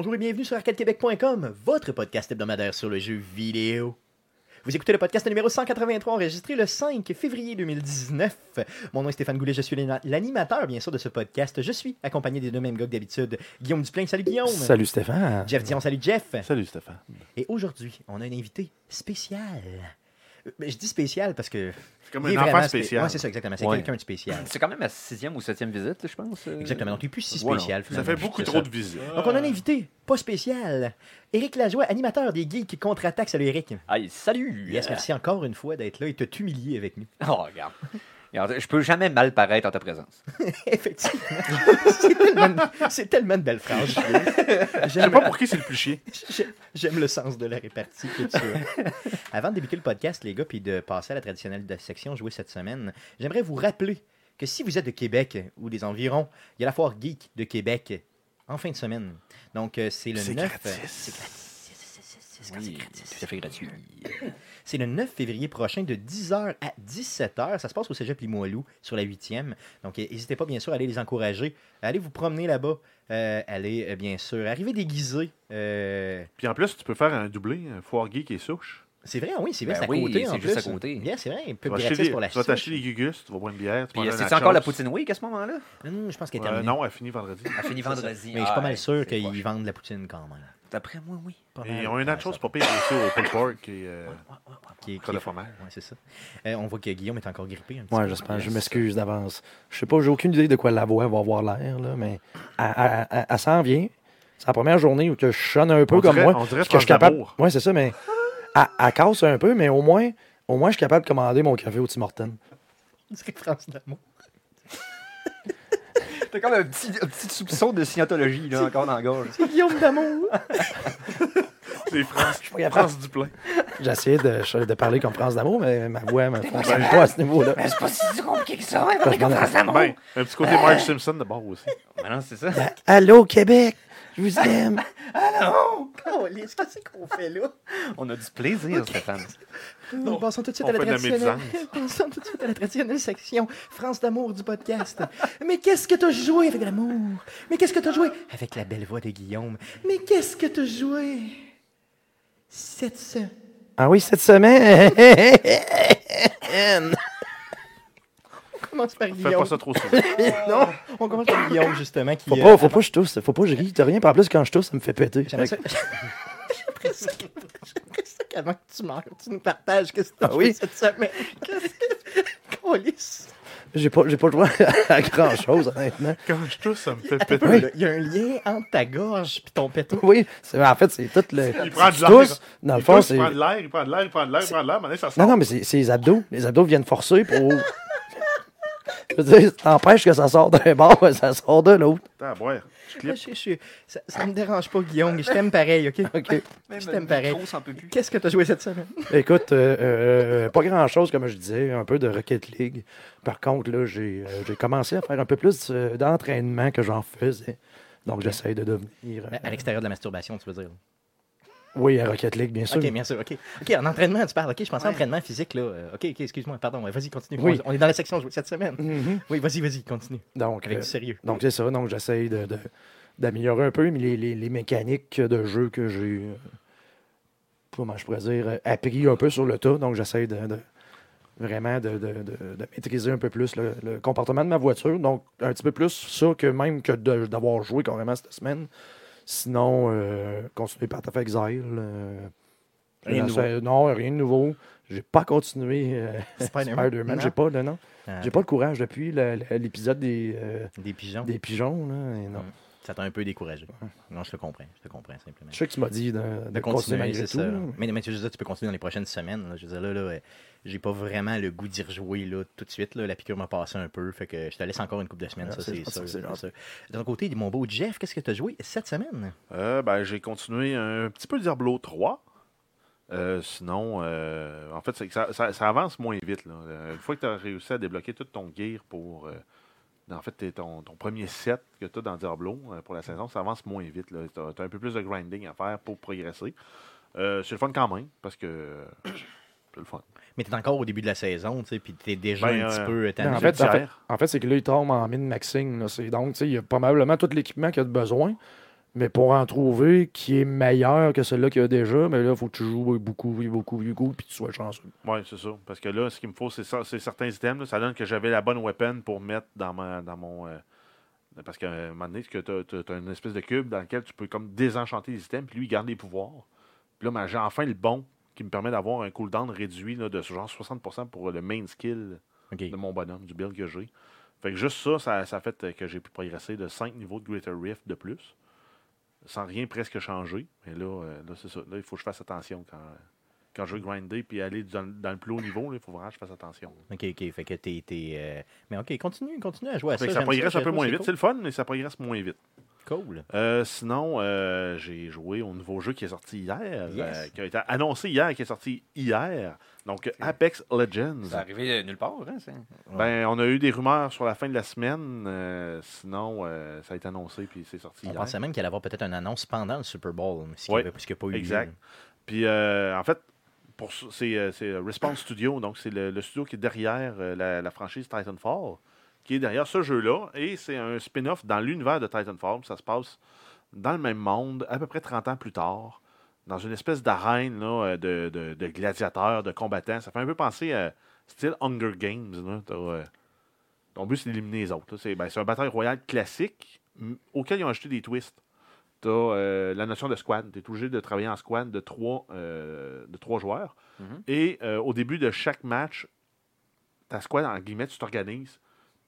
Bonjour et bienvenue sur arcadequebec.com, votre podcast hebdomadaire sur le jeu vidéo. Vous écoutez le podcast numéro 183 enregistré le 5 février 2019. Mon nom est Stéphane Goulet, je suis l'anima- l'animateur bien sûr de ce podcast. Je suis accompagné des deux mêmes gars que d'habitude. Guillaume Duplain, salut Guillaume. Salut Stéphane. Jeff Dion, salut Jeff. Salut Stéphane. Et aujourd'hui, on a un invité spécial. Je dis spécial parce que... C'est comme il est un enfant spécial. Ouais, c'est ça, exactement. C'est Ouais. quelqu'un de spécial. C'est quand même ma sixième ou septième visite, je pense. euh. Exactement. Donc, il n'est plus si Voilà. spécial. Ça fait beaucoup trop ça. de visites. Donc, on a un invité, pas spécial. Éric Lajoie, animateur des Geeks contre-attaque. Salut, Éric. Aïe, salut! Yes, merci encore une fois d'être là et de t'humilier avec nous. Oh, regarde. Je peux jamais mal paraître en ta présence. Effectivement. c'est tellement, c'est tellement de belles phrases. je sais pas pour qui c'est le plus chiant. j'ai- j'aime le sens de la répartie que tu as. Avant de débuter le podcast, les gars, puis de passer à la traditionnelle section jouée cette semaine, j'aimerais vous rappeler que si vous êtes de Québec ou des environs, il y a la foire geek de Québec en fin de semaine. Donc, euh, c'est le C'est 9... gratis. C'est gratis. C'est- c'est- c'est- c'est Oui, gratis. tout à fait gratuit. C'est le 9 février prochain de 10h à 17h. Ça se passe au Cégep Limoilou sur la 8e. Donc, euh, n'hésitez pas, bien sûr, à aller les encourager. Allez vous promener là-bas. Euh, allez, euh, bien sûr, arrivez déguisé. Euh, Puis en plus, tu peux faire un doublé, un foire geek et souche. c'est vrai, oui, c'est vrai, Ben c'est à oui, côté c'est juste plus. à côté. Bien, c'est vrai, un peu gratis des- pour la tu vas t'acheter des gugus, tu vas boire une bière. tu Puis, manges un c'est encore la. Poutine Week à ce moment-là? Hum, je pense qu'elle est Euh, terminée. non, elle finit vendredi. Elle finit vendredi. Mais je suis pas Ah, mal sûr c'est qu'ils vendent de la poutine quand même. D'après moi, oui. Pas Et mal. ils ont un Ouais, nachos ça- pas pire aussi au pulled pork et qui est- est- fromage. Ouais, c'est ça. Euh, on voit que Guillaume est encore grippé un petit Ouais, peu. j'espère. Je m'excuse d'avance. Je sais pas, j'ai aucune idée de quoi la voix va avoir l'air, là, mais elle, s'en vient. C'est la première journée où que je un peu On comme dirait- moi. on dirait que je suis capable. Ouais, c'est ça, mais elle, elle casse un peu, mais au moins, au moins, je suis capable de commander mon café au Tim Hortons. On dirait France d'amour. T'as comme un petit, un petit soupçon de scientologie, là, encore dans la gorge. C'est Guillaume d'amour. C'est France. France Duplain. J'ai essayé de, de parler comme France d'amour, mais ma voix me fonctionne pas à ce niveau-là. C'est pas si compliqué que ça, Parce que je m'en- Ben, un petit côté Marge Simpson de bord aussi. non, c'est ça. Ben, Allô, Québec! Je vous aime! Qu'est-ce que c'est qu'on fait là? On a du plaisir, Stéphane. Nous passons tout de suite On à la traditionnelle. Passons tout de suite à la traditionnelle section France d'amour du podcast. Mais qu'est-ce que t'as joué avec l'amour? Mais qu'est-ce que t'as joué avec la belle voix de Guillaume? Mais qu'est-ce que t'as joué cette se... Ah oui, cette semaine! Commence par Fais Guillaume. pas ça trop souvent. Non, on commence par Guillaume justement qui. Faut euh, pas, faut pas que je tousse. Faut pas que je ris. T'as rien. Puis en plus, quand je tousse, ça me fait péter. J'aimerais ça. Ça que- j'aimerais ça qu'avant que tu meurs, tu nous partages qu'est-ce que t'as Ah joué oui? cette semaine. Qu'est-ce que- Câlisse. J'ai pas, j'ai pas le droit à grand chose, honnêtement. Quand je tousse, ça me fait péter. peu, là. Il y a un lien entre ta gorge et ton pétou. Oui, c'est- en fait, c'est tout le. Il prend de tu l'air. dans le Il fond, c'est. il prend de l'air, il prend de l'air, il prend de l'air, il prend de l'air. Maintenant, ça sort. Non, non, mais c'est c'est les abdos. Les abdos viennent forcer pour. Je veux dire, t'empêches que ça sort d'un bord, ça sort de l'autre. Attends, à boire. Je, je- je- ça, ça me dérange pas, Guillaume. Je t'aime pareil, OK? OK. Même Je t'aime pareil. le micro s'en peut plus. Qu'est-ce que t'as joué cette semaine? Écoute, euh, euh, pas grand-chose, comme je disais, un peu de Rocket League. Par contre, là, j'ai euh, j'ai commencé à faire un peu plus euh, d'entraînement que j'en faisais. Donc, j'essaie de devenir. euh, À l'extérieur de la masturbation, tu veux dire. Oui, à Rocket League, bien sûr. OK, bien sûr, OK. OK, en entraînement, tu parles. OK, je pensais en entraînement physique, là. Euh, OK, OK, excuse-moi, pardon. Ouais, Vas-y, continue. Oui. On est dans la section cette semaine. Mhm. Oui, vas-y, vas-y, continue. Donc, Avec euh, du sérieux. Donc, c'est ça. Donc, j'essaye de, de- d'améliorer un peu mais les, les- les mécaniques de jeu que j'ai, euh, comment je pourrais dire, appris un peu sur le tas. Donc, j'essaye de, de- vraiment de, de- de- de maîtriser un peu plus le, le comportement de ma voiture. Donc, un petit peu plus ça que même que d'avoir joué carrément cette semaine. Sinon, euh, continuer par Path of Exile. euh, Rien de j'essaie- Non, rien de nouveau. J'ai pas continué euh, Spider-Man. Spider-Man. Non? J'ai pas, de- non. Ah, J'ai pas le courage depuis le- le- l'épisode des, euh, Des pigeons. des pigeons. Là, et non. Ça t'a un peu découragé. Non, je te comprends. Je te comprends, simplement. Je sais que tu m'as dit de, de de continuer continuer, malgré c'est tout. ça. Mais, mais tu, veux dire, tu peux continuer dans les prochaines semaines. là. Je veux dire, là, là, j'ai pas vraiment le goût d'y rejouer là, tout de suite. Là. La piqûre m'a passé un peu. Fait que je te laisse encore une couple de semaines, Ah, ça, c'est sûr. De ton côté, mon beau Jeff, qu'est-ce que tu as joué cette semaine? Euh, ben, j'ai continué un petit peu Diablo 3. Euh, sinon, euh, en fait, ça, ça- ça avance moins vite. là. Une fois que tu as réussi à débloquer tout ton gear pour. euh, en fait, ton, ton premier set que tu as dans Diablo euh, pour la saison, ça avance moins vite. Tu as, un peu plus de grinding à faire pour progresser. Euh, c'est le fun quand même, parce que euh, c'est le fun. Mais t'es encore au début de la saison, tu sais, puis t'es déjà Ben, un petit euh, peu tanné. en, fait, en, fait, tiers. en fait, c'est que là, il tombe en mine maxing. là. C'est Donc, tu sais, il y a probablement tout l'équipement qu'il a de besoin. Mais pour en trouver qui est meilleur que celui-là qu'il y a déjà, mais là, il faut que tu joues beaucoup, beaucoup, beaucoup, puis que tu sois chanceux. Oui, c'est ça. Parce que là, ce qu'il me faut, c'est ça- c'est certains items. là. Ça donne que j'avais la bonne weapon pour mettre dans, ma, dans mon. euh, parce qu'à un moment donné, tu as, une espèce de cube dans lequel tu peux comme désenchanter les items, puis lui, il garde les pouvoirs. Puis là, ben, j'ai enfin le bon qui me permet d'avoir un cooldown réduit là, de ce genre 60% pour le main skill de mon bonhomme, du build que j'ai. Fait que juste ça, ça, fait que j'ai pu progresser de 5 niveaux de Greater Rift de plus, sans rien presque changer. Mais là, euh, là c'est ça. Là, il faut que je fasse attention quand, quand je veux grinder puis aller dans, dans le plus haut niveau. Il faut vraiment que je fasse attention. OK, OK. Fait que t'es. euh, Mais OK, continue, continue à jouer à Fait ça. que ça progresse un peu moins vite. C'est le fun, mais ça progresse moins vite. Cool. Euh, sinon, euh, j'ai joué au nouveau jeu qui est sorti hier, Yes. euh, qui a été annoncé hier, qui est sorti hier. Donc, Apex Legends. C'est arrivé nulle part, hein? Ben, on a eu des rumeurs sur la fin de la semaine. sinon, ça a été annoncé puis c'est sorti On hier. pensait même qu'il allait avoir peut-être une annonce pendant le Super Bowl, ce Ouais, pas eu exact. Puis, en fait, c'est Respawn Studio, donc c'est le, le studio qui est derrière la, la franchise Titanfall, qui est derrière ce jeu-là. Et c'est un spin-off dans l'univers de Titanfall. Ça se passe dans le même monde, à peu près 30 ans plus tard, dans une espèce d'arène là, euh, de, de- de gladiateurs, de combattants. Ça fait un peu penser à style Hunger Games. là. Euh, ton but, c'est d'éliminer les autres. C'est ben, c'est un bataille royale classique auquel ils ont ajouté des twists. Tu as la notion de squad. Tu es obligé de travailler en squad de trois, euh, de trois joueurs. Mhm. Et euh, au début de chaque match, ta squad, en guillemets, tu t'organises.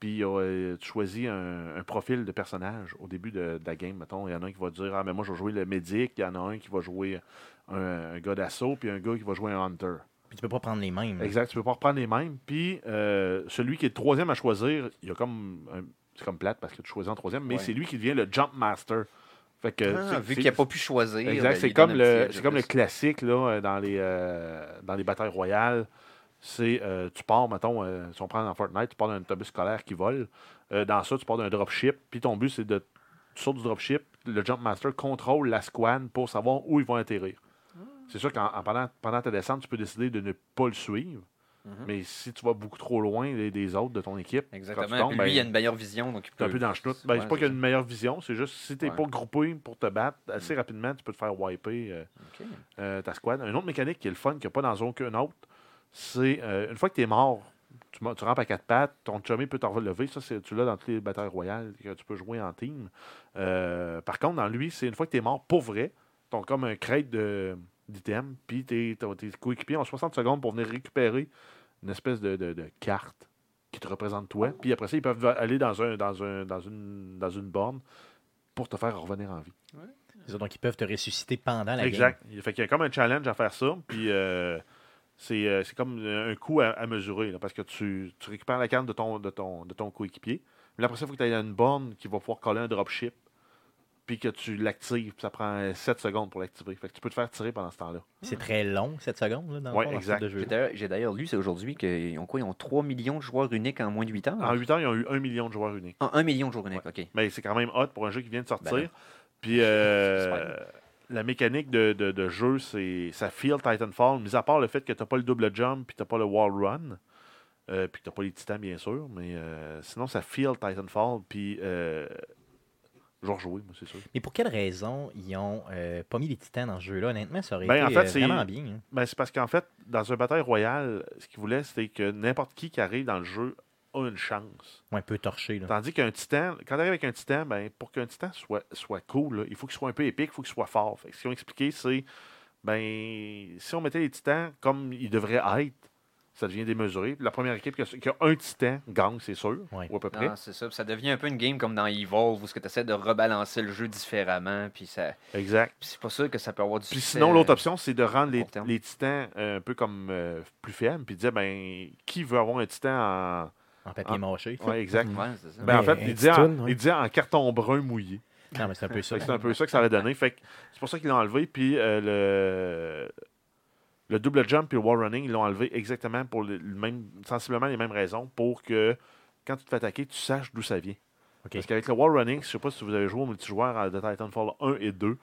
Puis euh, tu choisis un, un profil de personnage au début de, de la game. Mettons, il y en a un qui va dire Ah, mais moi, je vais jouer le médic. Il y en a un qui va jouer un, un gars d'assaut. Puis un gars qui va jouer un hunter. Puis tu peux pas prendre les mêmes. Exact, tu peux pas reprendre les mêmes. Puis euh, celui qui est le troisième à choisir, il y a comme. un- C'est comme plate parce que tu choisis en troisième, mais Ouais. c'est lui qui devient le Jump Master. Fait que, Ah, vu qu'il n'a pas pu choisir. Exact, ben, c'est comme, le, c'est comme le classique là, dans, les, euh, dans les batailles royales. C'est, euh, tu pars, mettons, euh, si on prend dans Fortnite, tu pars d'un autobus scolaire qui vole. Euh, dans ça, tu pars d'un dropship. Puis ton but, c'est de. Tu sautes du dropship. Le Jump Master contrôle la squad pour savoir où ils vont atterrir. C'est sûr qu'en en- pendant, pendant ta descente, tu peux décider de ne pas le suivre. Mhm. Mais si tu vas beaucoup trop loin des, des autres de ton équipe, quand tu Exactement. tombes, Puis ben, lui, il a une meilleure vision. Donc il T'es un peut- peu dans le. Ben, Ouais, c'est pas qu'il y a une meilleure vision, c'est juste si t'es Ouais. pas groupé pour te battre assez rapidement, tu peux te faire wiper ta squad. Une autre mécanique qui est le fun, qu'il n'y a pas dans aucun autre, c'est euh, une fois que tu es mort, tu, tu rampes à quatre pattes, ton chummy peut t'en relever. Ça, c'est- tu l'as dans toutes les batailles royales que tu peux jouer en team. Euh, par contre, dans lui, c'est une fois que tu es mort pour vrai, tu as comme un crate de- d'items, puis tes, tes coéquipiers ont 60 secondes pour venir récupérer une espèce de, de- de carte qui te représente toi. Puis après ça, ils peuvent aller dans, un, dans, un, dans, une, dans une borne pour te faire revenir en vie. Ça, Donc ils peuvent te ressusciter pendant la Exact. Il fait qu'il y a comme un challenge à faire ça. Puis euh, c'est euh, c'est comme un coup à, à mesurer. là, parce que tu, tu récupères la carte de ton, de ton, de ton coéquipier. Mais après ça, il faut que tu ailles à une borne qui va pouvoir coller un dropship. Puis que tu l'actives. Puis Ça prend 7 secondes pour l'activer. Fait que tu peux te faire tirer pendant ce temps-là. C'est très long, cette seconde, là, dans le Ouais, fond, dans ce exact. type de jeu. J'ai d'ailleurs- lu, c'est aujourd'hui, qu'ils ont quoi Ils ont 3 millions de joueurs uniques en moins de 8 ans. En 8 ans, ils ont eu 1 million de joueurs uniques. En 1 million de joueurs uniques, OK. Mais c'est quand même hot pour un jeu qui vient de sortir. Ben. Puis euh, J'espère. La mécanique de, de- de jeu, c'est ça feel Titanfall, mis à part le fait que tu pas le double jump puis tu pas le wall run. euh, puis tu pas les titans, bien sûr. Mais euh, sinon, ça feel Titanfall. Puis euh, je vais rejouer, moi, c'est sûr. Mais pour quelle raison ils ont euh, pas mis les titans dans ce jeu-là? Honnêtement, ça aurait Ben, en été fait, euh, c'est- vraiment bien. hein. Ben, c'est parce qu'en fait, dans un bataille royale, ce qu'ils voulaient, c'était que n'importe qui qui arrive dans le jeu a une chance. Ouais, un peu torché. Là. Tandis qu'un titan, quand tu arrives avec un titan, ben, pour qu'un titan soit, soit cool, là, il faut qu'il soit un peu épique, il faut qu'il soit fort. Fait que ce qu'ils ont expliqué, c'est ben si on mettait les titans comme ils devraient être, ça devient démesuré. La première équipe qui a, qui a un titan gagne, c'est sûr, Ouais. ou à peu près. C'est ça. Ça devient un peu une game comme dans Evolve où tu essaies de rebalancer le jeu différemment. Puis ça... Exact. puis c'est pas sûr que ça peut avoir du Puis succès, sinon, l'autre option, c'est de rendre les, les titans euh, un peu comme euh, plus faibles, puis de dire ben qui veut avoir un titan en. En papier Ah. mâché. Ouais, exact. Ouais, c'est ça. Ben, en fait, il disait, en, titan, ouais. il disait en carton brun mouillé. Non, mais c'est un peu ça. C'est un peu ça que ça. Fait que c'est pour ça qu'ils l'ont enlevé. Puis euh, le, le double jump et le wall running, ils l'ont enlevé exactement pour le, le même, sensiblement les mêmes raisons pour que quand tu te fais attaquer, tu saches d'où ça vient. Parce qu'avec le wall running, je sais pas si vous avez joué au multijoueur à- de Titanfall 1 et 2,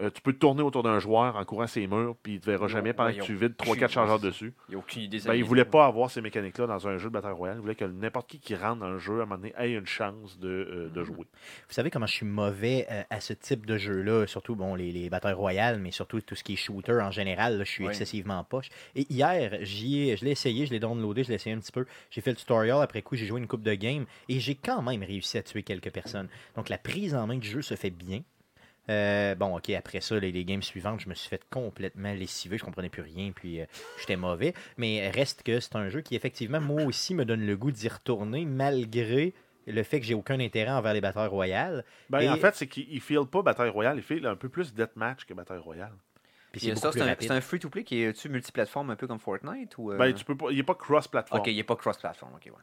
Euh, tu peux te tourner autour d'un joueur en courant ses murs, puis il te verra jamais pendant ouais, que tu vides 3-4 aucune- chargeurs dessus. Il aucune idée. Ben, il voulait pas avoir ces mécaniques-là dans un jeu de Battle Royale. Il voulait que n'importe qui qui rentre dans le jeu, à un moment donné, ait une chance de, euh, de jouer. Vous savez comment je suis mauvais euh, à ce type de jeu-là, surtout bon, les, les batailles royales, mais surtout tout ce qui est shooter en général. là, je suis Oui. excessivement poche. Et hier, j'y ai- je l'ai essayé, je l'ai downloadé, je l'ai essayé un petit peu. J'ai fait le tutorial, après coup, j'ai joué une coupe de game et j'ai quand même réussi à tuer quelques personnes. Donc la prise en main du jeu se fait bien. Euh, bon, ok, après ça, les, les games suivantes, je me suis fait complètement lessiver, je comprenais plus rien, puis euh, j'étais mauvais. Mais reste que c'est un jeu qui, effectivement, moi aussi, me donne le goût d'y retourner, malgré le fait que j'ai aucun intérêt envers les batailles royales. Ben, Et- En fait, c'est qu'il ne file pas Bataille Royale, il file un peu plus Deathmatch que Bataille Royale. C'est un, free-to-play qui est-tu multiplateforme un peu comme Fortnite ou, euh, Ben, tu peux pas, il n'est pas cross-platform. Ok, il n'est pas cross-platform. Ok, ouais.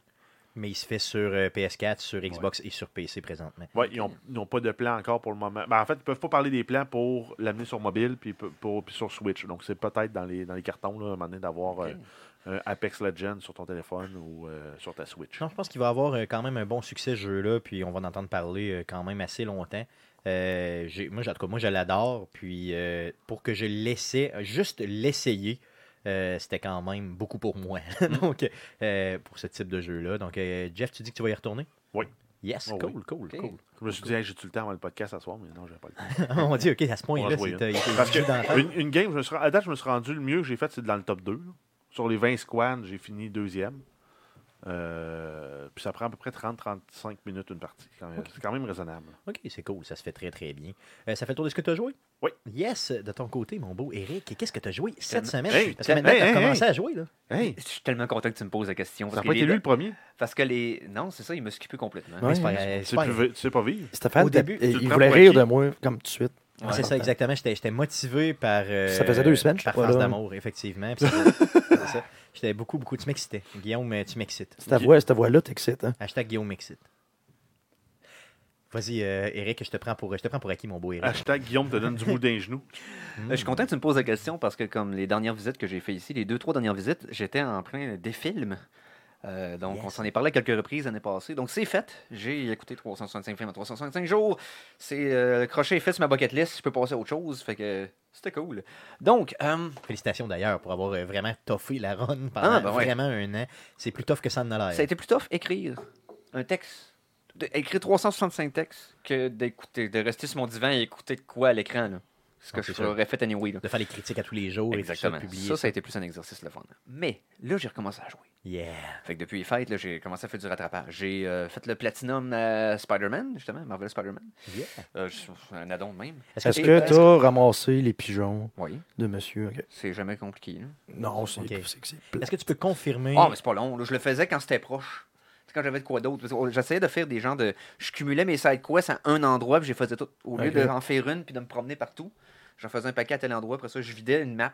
Mais il se fait sur euh, PS4, sur Xbox et sur PC présentement. Ouais, ils n'ont pas de plan encore pour le moment. Ben, en fait, ils peuvent pas parler des plans pour l'amener sur mobile puis, pour, pour- puis sur Switch. Donc, c'est peut-être dans les, dans les cartons, là, à un moment donné, d'avoir euh, un Apex Legends sur ton téléphone ou euh, sur ta Switch. Non, je pense qu'il va avoir euh, quand même un bon succès ce jeu-là, puis on va en entendre parler euh, quand même assez longtemps. Euh, moi, en tout cas, moi, je l'adore, puis euh, pour que je l'essaie, juste l'essayer, euh, c'était quand même beaucoup pour moi. Donc, euh, pour ce type de jeu-là. Donc, euh, Jeff, tu dis que tu vas y retourner? Oui. Yes, Oh, cool, oui. cool, cool. Je me suis dit, Hey, j'ai-tu le temps avant le podcast à soir, mais non, j'ai pas le temps. on dit, OK, à ce point-là, c'est euh, il Parce que dans une, une game, je me suis, à date, je me suis rendu, le mieux que j'ai fait, c'est dans le top 2. là. Sur les 20 squads, j'ai fini deuxième. Euh, puis ça prend à peu près 30-35 minutes une partie. C'est quand même raisonnable. OK, c'est cool, ça se fait très très bien. Euh, ça fait le tour de ce que tu as joué? Oui. Yes, de ton côté, mon beau Eric, qu'est-ce que tu as joué cette semaine? Hey, Parce que maintenant, hey, tu as hey, commencé hey. à jouer, là. Hey, Je suis tellement content que tu me poses la question. ça n'a pas été lui le premier. parce que les. Non, c'est ça, il m'a skippé complètement. Ouais. c'est pas, euh, Tu c'est sais pas- plus tu sais pas vivre. Stéphane, Au début, il voulait rire de moi comme tout de suite. Ouais, c'est ça, exactement. J'étais motivé par. euh, Ça faisait deux semaines, je Par là. d'amour, effectivement. C'est- c'est ça. J'étais beaucoup, beaucoup. Tu m'excitais. Guillaume, euh, tu m'excites. C'est ta voix, cette voix-là t'excite. Hein? Hashtag Guillaume m'excite. Vas-y, euh, Eric, je te prends pour, je te prends pour acquis, mon beau Eric. Hashtag Guillaume te donne du mou d'un genou. Euh, Je suis content que tu me poses la question parce que, comme les dernières visites que j'ai fait ici, les deux, trois dernières visites, j'étais en plein des films. Euh, donc, Yes. on s'en est parlé à quelques reprises l'année passée. Donc, c'est fait. J'ai écouté 365 films en 365 jours. C'est euh, crochet fait sur ma bucket list. Je peux passer à autre chose. Fait que c'était cool. Donc, euh, Félicitations d'ailleurs pour avoir euh, vraiment toffé la run pendant Ah, ben ouais. vraiment un an. C'est plus tough que ça a l'air. ça a été plus tough écrire un texte. Écrire 365 textes que d'écouter, de rester sur mon divan et écouter de quoi à l'écran. Ce que Ah, c'est je sûr. aurais fait anyway. là. De faire les critiques à tous les jours Exactement. et tout ça, publier ça, ça a été plus un exercice le fun. Mais là, j'ai recommencé à jouer. Yeah. Fait que depuis les fêtes, là, j'ai commencé à faire du rattrapage. J'ai euh, fait le platinum à Spider-Man, justement, Marvel Spider-Man. Yeah. Euh, un addon de même. Est-ce que que tu as ramassé les pigeons Oui, de monsieur? C'est jamais compliqué. là. Non, c'est Ok. c'est que c'est plat. est-ce que tu peux confirmer Ah, mais c'est pas long. là. Je le faisais quand c'était proche. C'est quand j'avais de quoi d'autre. Que J'essayais de faire des gens de. Je cumulais mes side quests à un endroit, puis je les faisais tout. Au lieu d'en faire une, puis de me promener partout, j'en faisais un paquet à tel endroit. Après ça, je vidais une map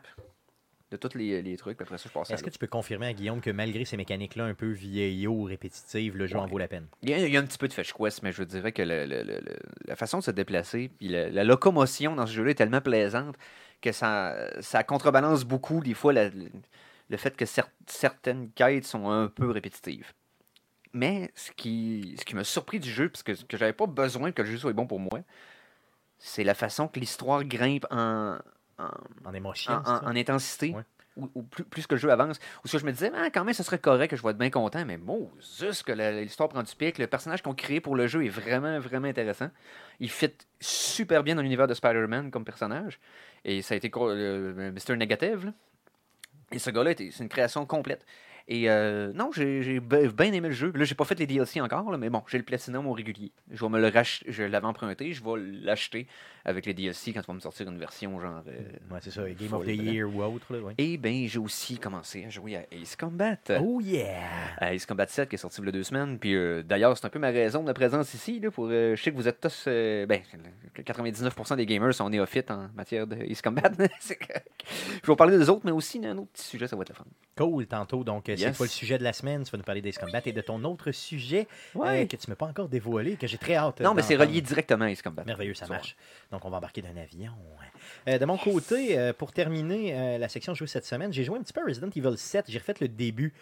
de tous les, les trucs. Puis après ça, je passais Est-ce que tu peux confirmer à Guillaume que malgré ces mécaniques-là un peu vieillots, répétitives, le jeu en vaut la peine? Il y, a, il y a un petit peu de fetch quest, mais je dirais que le- le- le- le- la façon de se déplacer, puis la, la locomotion dans ce jeu-là est tellement plaisante que ça, ça contrebalance beaucoup, des fois, la- le, le fait que cer- certaines quêtes sont un peu répétitives. Mais ce qui, ce qui m'a surpris du jeu, parce que, que j'avais pas besoin que le jeu soit bon pour moi, c'est la façon que l'histoire grimpe en, en, En émotion, en, ça? intensité. Ouais. Ou, ou plus, plus que le jeu avance. Ou ce que je me disais, ah, quand même, ce serait correct que je vais être bien content, mais bon, juste que l'histoire prend du pic. Le personnage qu'on crée pour le jeu est vraiment, vraiment intéressant. Il fit super bien dans l'univers de Spider-Man comme personnage. Et ça a été le Mr. Negative. là. Et ce gars-là, c'est une création complète. Et euh, non, j'ai bien aimé le jeu. Là, j'ai pas fait les DLC encore, là, mais bon, j'ai le Platinum au régulier. Je vais me le racheter. Je l'avais emprunté, je vais l'acheter avec les DLC quand tu vas me sortir une version genre. euh, Ouais, c'est ça, Game of the. Year ou autre. Là, ouais. Et ben, j'ai aussi commencé à jouer à Ace Combat. Oh yeah! À Ace Combat 7 qui est sorti il y a deux semaines. Puis euh, d'ailleurs, c'est un peu ma raison de ma présence ici. Là, pour, euh, je sais que vous êtes tous. euh, ben, le 99% des gamers sont néophytes en matière de Ace Combat. Je vais vous parler des autres, mais aussi d'un autre petit sujet, ça va être le fun. Cool, tantôt. Donc, c'est pas le sujet de la semaine. Tu vas nous parler d'Ace Combat et de ton autre sujet Ouais. euh, que tu m'as pas encore dévoilé, que j'ai très hâte. non, mais c'est relié directement à Ace Combat. Merveilleux, ça marche. Donc, on va embarquer d'un avion. Euh, de mon côté, euh, pour terminer la section jouée cette semaine, j'ai joué un petit peu à Resident Evil 7. J'ai refait le début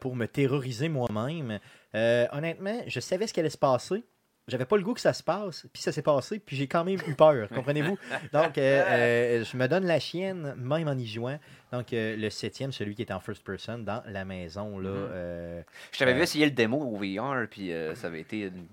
pour me terroriser moi-même. Honnêtement, je savais ce qui allait se passer. J'avais pas le goût que ça se passe, puis ça s'est passé, puis j'ai quand même eu peur, comprenez-vous? Donc, euh, euh, je me donne la chienne, même en y jouant. Donc, euh, le septième, celui qui est en first person, dans la maison, là. Mhm. euh, Je t'avais vu essayer le démo au VR, puis ça avait été une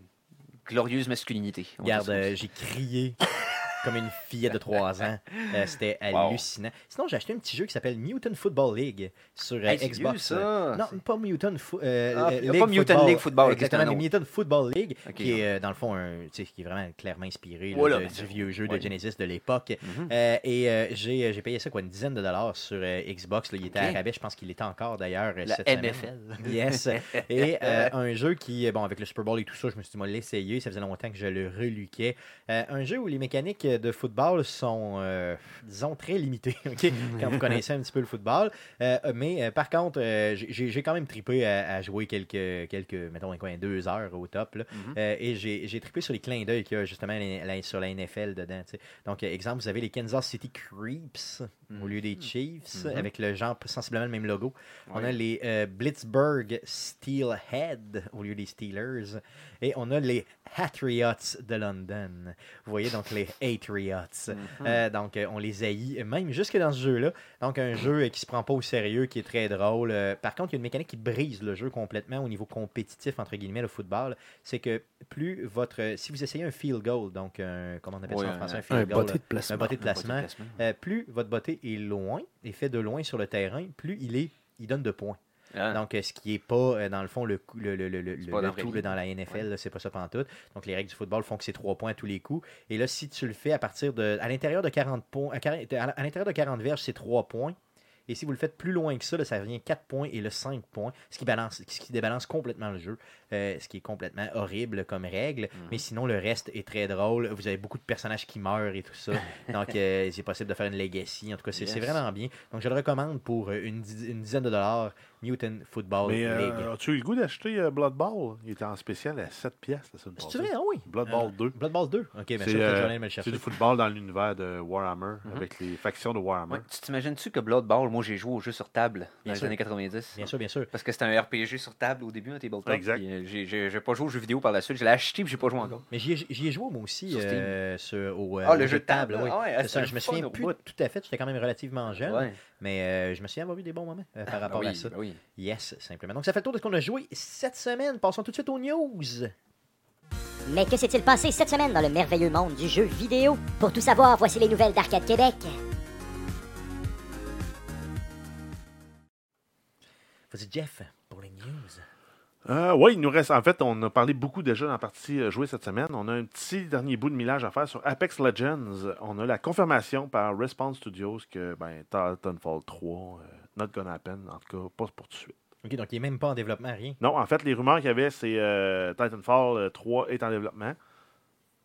glorieuse masculinité. Regarde, j'ai crié comme une fillette de 3 ans. Euh, C'était Wow. hallucinant. Sinon, j'ai acheté un petit jeu qui s'appelle Mutant Football League sur euh, Hey, Xbox. ça. Non, pas Mutant, euh, Ah, euh, pas League Mutant Football. League Football, Exactement, mais Mutant Football League, qui est euh, dans le fond un, qui est vraiment clairement inspiré là, Voilà, de- du vieux jeu de. Genesis de l'époque. Mhm. Euh, et euh, j'ai j'ai payé ça quoi, une dizaine de dollars sur euh, Xbox. là. il était Ok. à rabais, je pense qu'il était encore d'ailleurs euh, cette semaine. NFL. Yes. Et euh, un jeu qui, bon, avec le Super Bowl et tout ça, je me suis dit, moi, l'essayer. Ça faisait longtemps que je le reluquais. Euh, un jeu où les mécaniques de football sont, euh, disons, très limitées, OK? quand vous connaissez un petit peu le football. Euh, mais euh, par contre, j'ai quand même trippé à, à jouer quelques, quelques, mettons, quoi, deux heures au top. là. Mhm. Et j'ai trippé sur les clins d'œil qu'il y a justement la- la- sur la NFL dedans. Donc, exemple, vous avez les Kansas City Creeps au lieu des Chiefs, Mhm. avec le genre sensiblement le même logo. On a les euh, Blitzburg Steelhead au lieu des Steelers. Et on a les Hatriots de London. Vous voyez donc les Hatriots. Mhm. Euh, donc euh, on les haït, même jusque dans ce jeu-là. Donc un jeu euh, qui se prend pas au sérieux, qui est très drôle. Par contre, il y a une mécanique qui brise le jeu complètement au niveau compétitif, entre guillemets, le football. C'est que plus votre... Si vous essayez un field goal, donc un- comment on appelle Ouais, ça en français, un Un field goal, botté de un placement. botté de Un botté de placement, placement. euh, plus votre botté est loin, est fait de loin sur le terrain, plus il est, il donne de points. Ah. Donc, euh, ce qui n'est pas, euh, dans le fond, le, le, dans tout dans la NFL, là, c'est pas ça pantoute. Donc, les règles du football font que c'est trois points à tous les coups. Et là, si tu le fais à partir de. À l'intérieur de 40 points. À, quar- à à l'intérieur de 40 verges, c'est trois points. Et si vous le faites plus loin que ça, là, ça devient 4 points et le 5 points, ce qui, balance, ce qui débalance complètement le jeu, euh, ce qui est complètement horrible comme règle. Mais sinon, le reste est très drôle. Vous avez beaucoup de personnages qui meurent et tout ça. Donc, euh, c'est possible de faire une legacy. En tout cas, c'est Yes. vraiment bien. Donc, je le recommande pour une dizaine de dollars. Mutant Football Mais League. euh, as-tu eu le goût d'acheter euh, Blood Bowl? Il était en spécial à 7 pièces la semaine C'est passée. vrai, ah oui. Blood Euh, Bowl 2. Blood Bowl 2. Ok, mais C'est euh, que je vais aller me le c'est chercher. du football dans l'univers de Warhammer, Mhm. avec les factions de Warhammer. Ouais, tu t'imagines-tu que Blood Bowl, moi j'ai joué au jeu sur table dans Bien les sûr. années 90 Bien sûr, bien sûr. Parce que c'était un RPG sur table au début, un tabletop. Exact. puis, euh, j'ai- J'ai j'ai pas joué aux jeux vidéo par la suite. Je l'ai acheté puis j'ai pas joué encore. Mais j'y ai, j'y ai joué moi aussi Sur Steam. euh, sur- au, euh, Ah, au le jeu de table, oui. ah ouais, C'est c'est ça, le je me fun souviens plus bout. tout à fait, j'étais quand même relativement jeune, Ouais. Mais euh, je me souviens avoir eu des bons moments euh, par rapport Ben à ça. ben oui. Yes, simplement. Donc ça fait le tour de ce qu'on a joué cette semaine. Passons tout de suite aux news. Mais que s'est-il passé cette semaine dans le merveilleux monde du jeu vidéo? Pour tout savoir, voici les nouvelles d'Arcade Québec. Vas-y, Jeff, pour les news. Euh, oui, il nous reste. En fait, on a parlé beaucoup déjà dans la partie euh, jouée cette semaine. On a un petit dernier bout de millage à faire sur Apex Legends. On a la confirmation par Respawn Studios que ben, Titanfall 3, euh, not gonna happen, en tout cas, pas pour tout de suite. Ok, donc il n'est même pas en développement, rien. Non, en fait, les rumeurs qu'il y avait, c'est euh, Titanfall euh, 3 est en développement.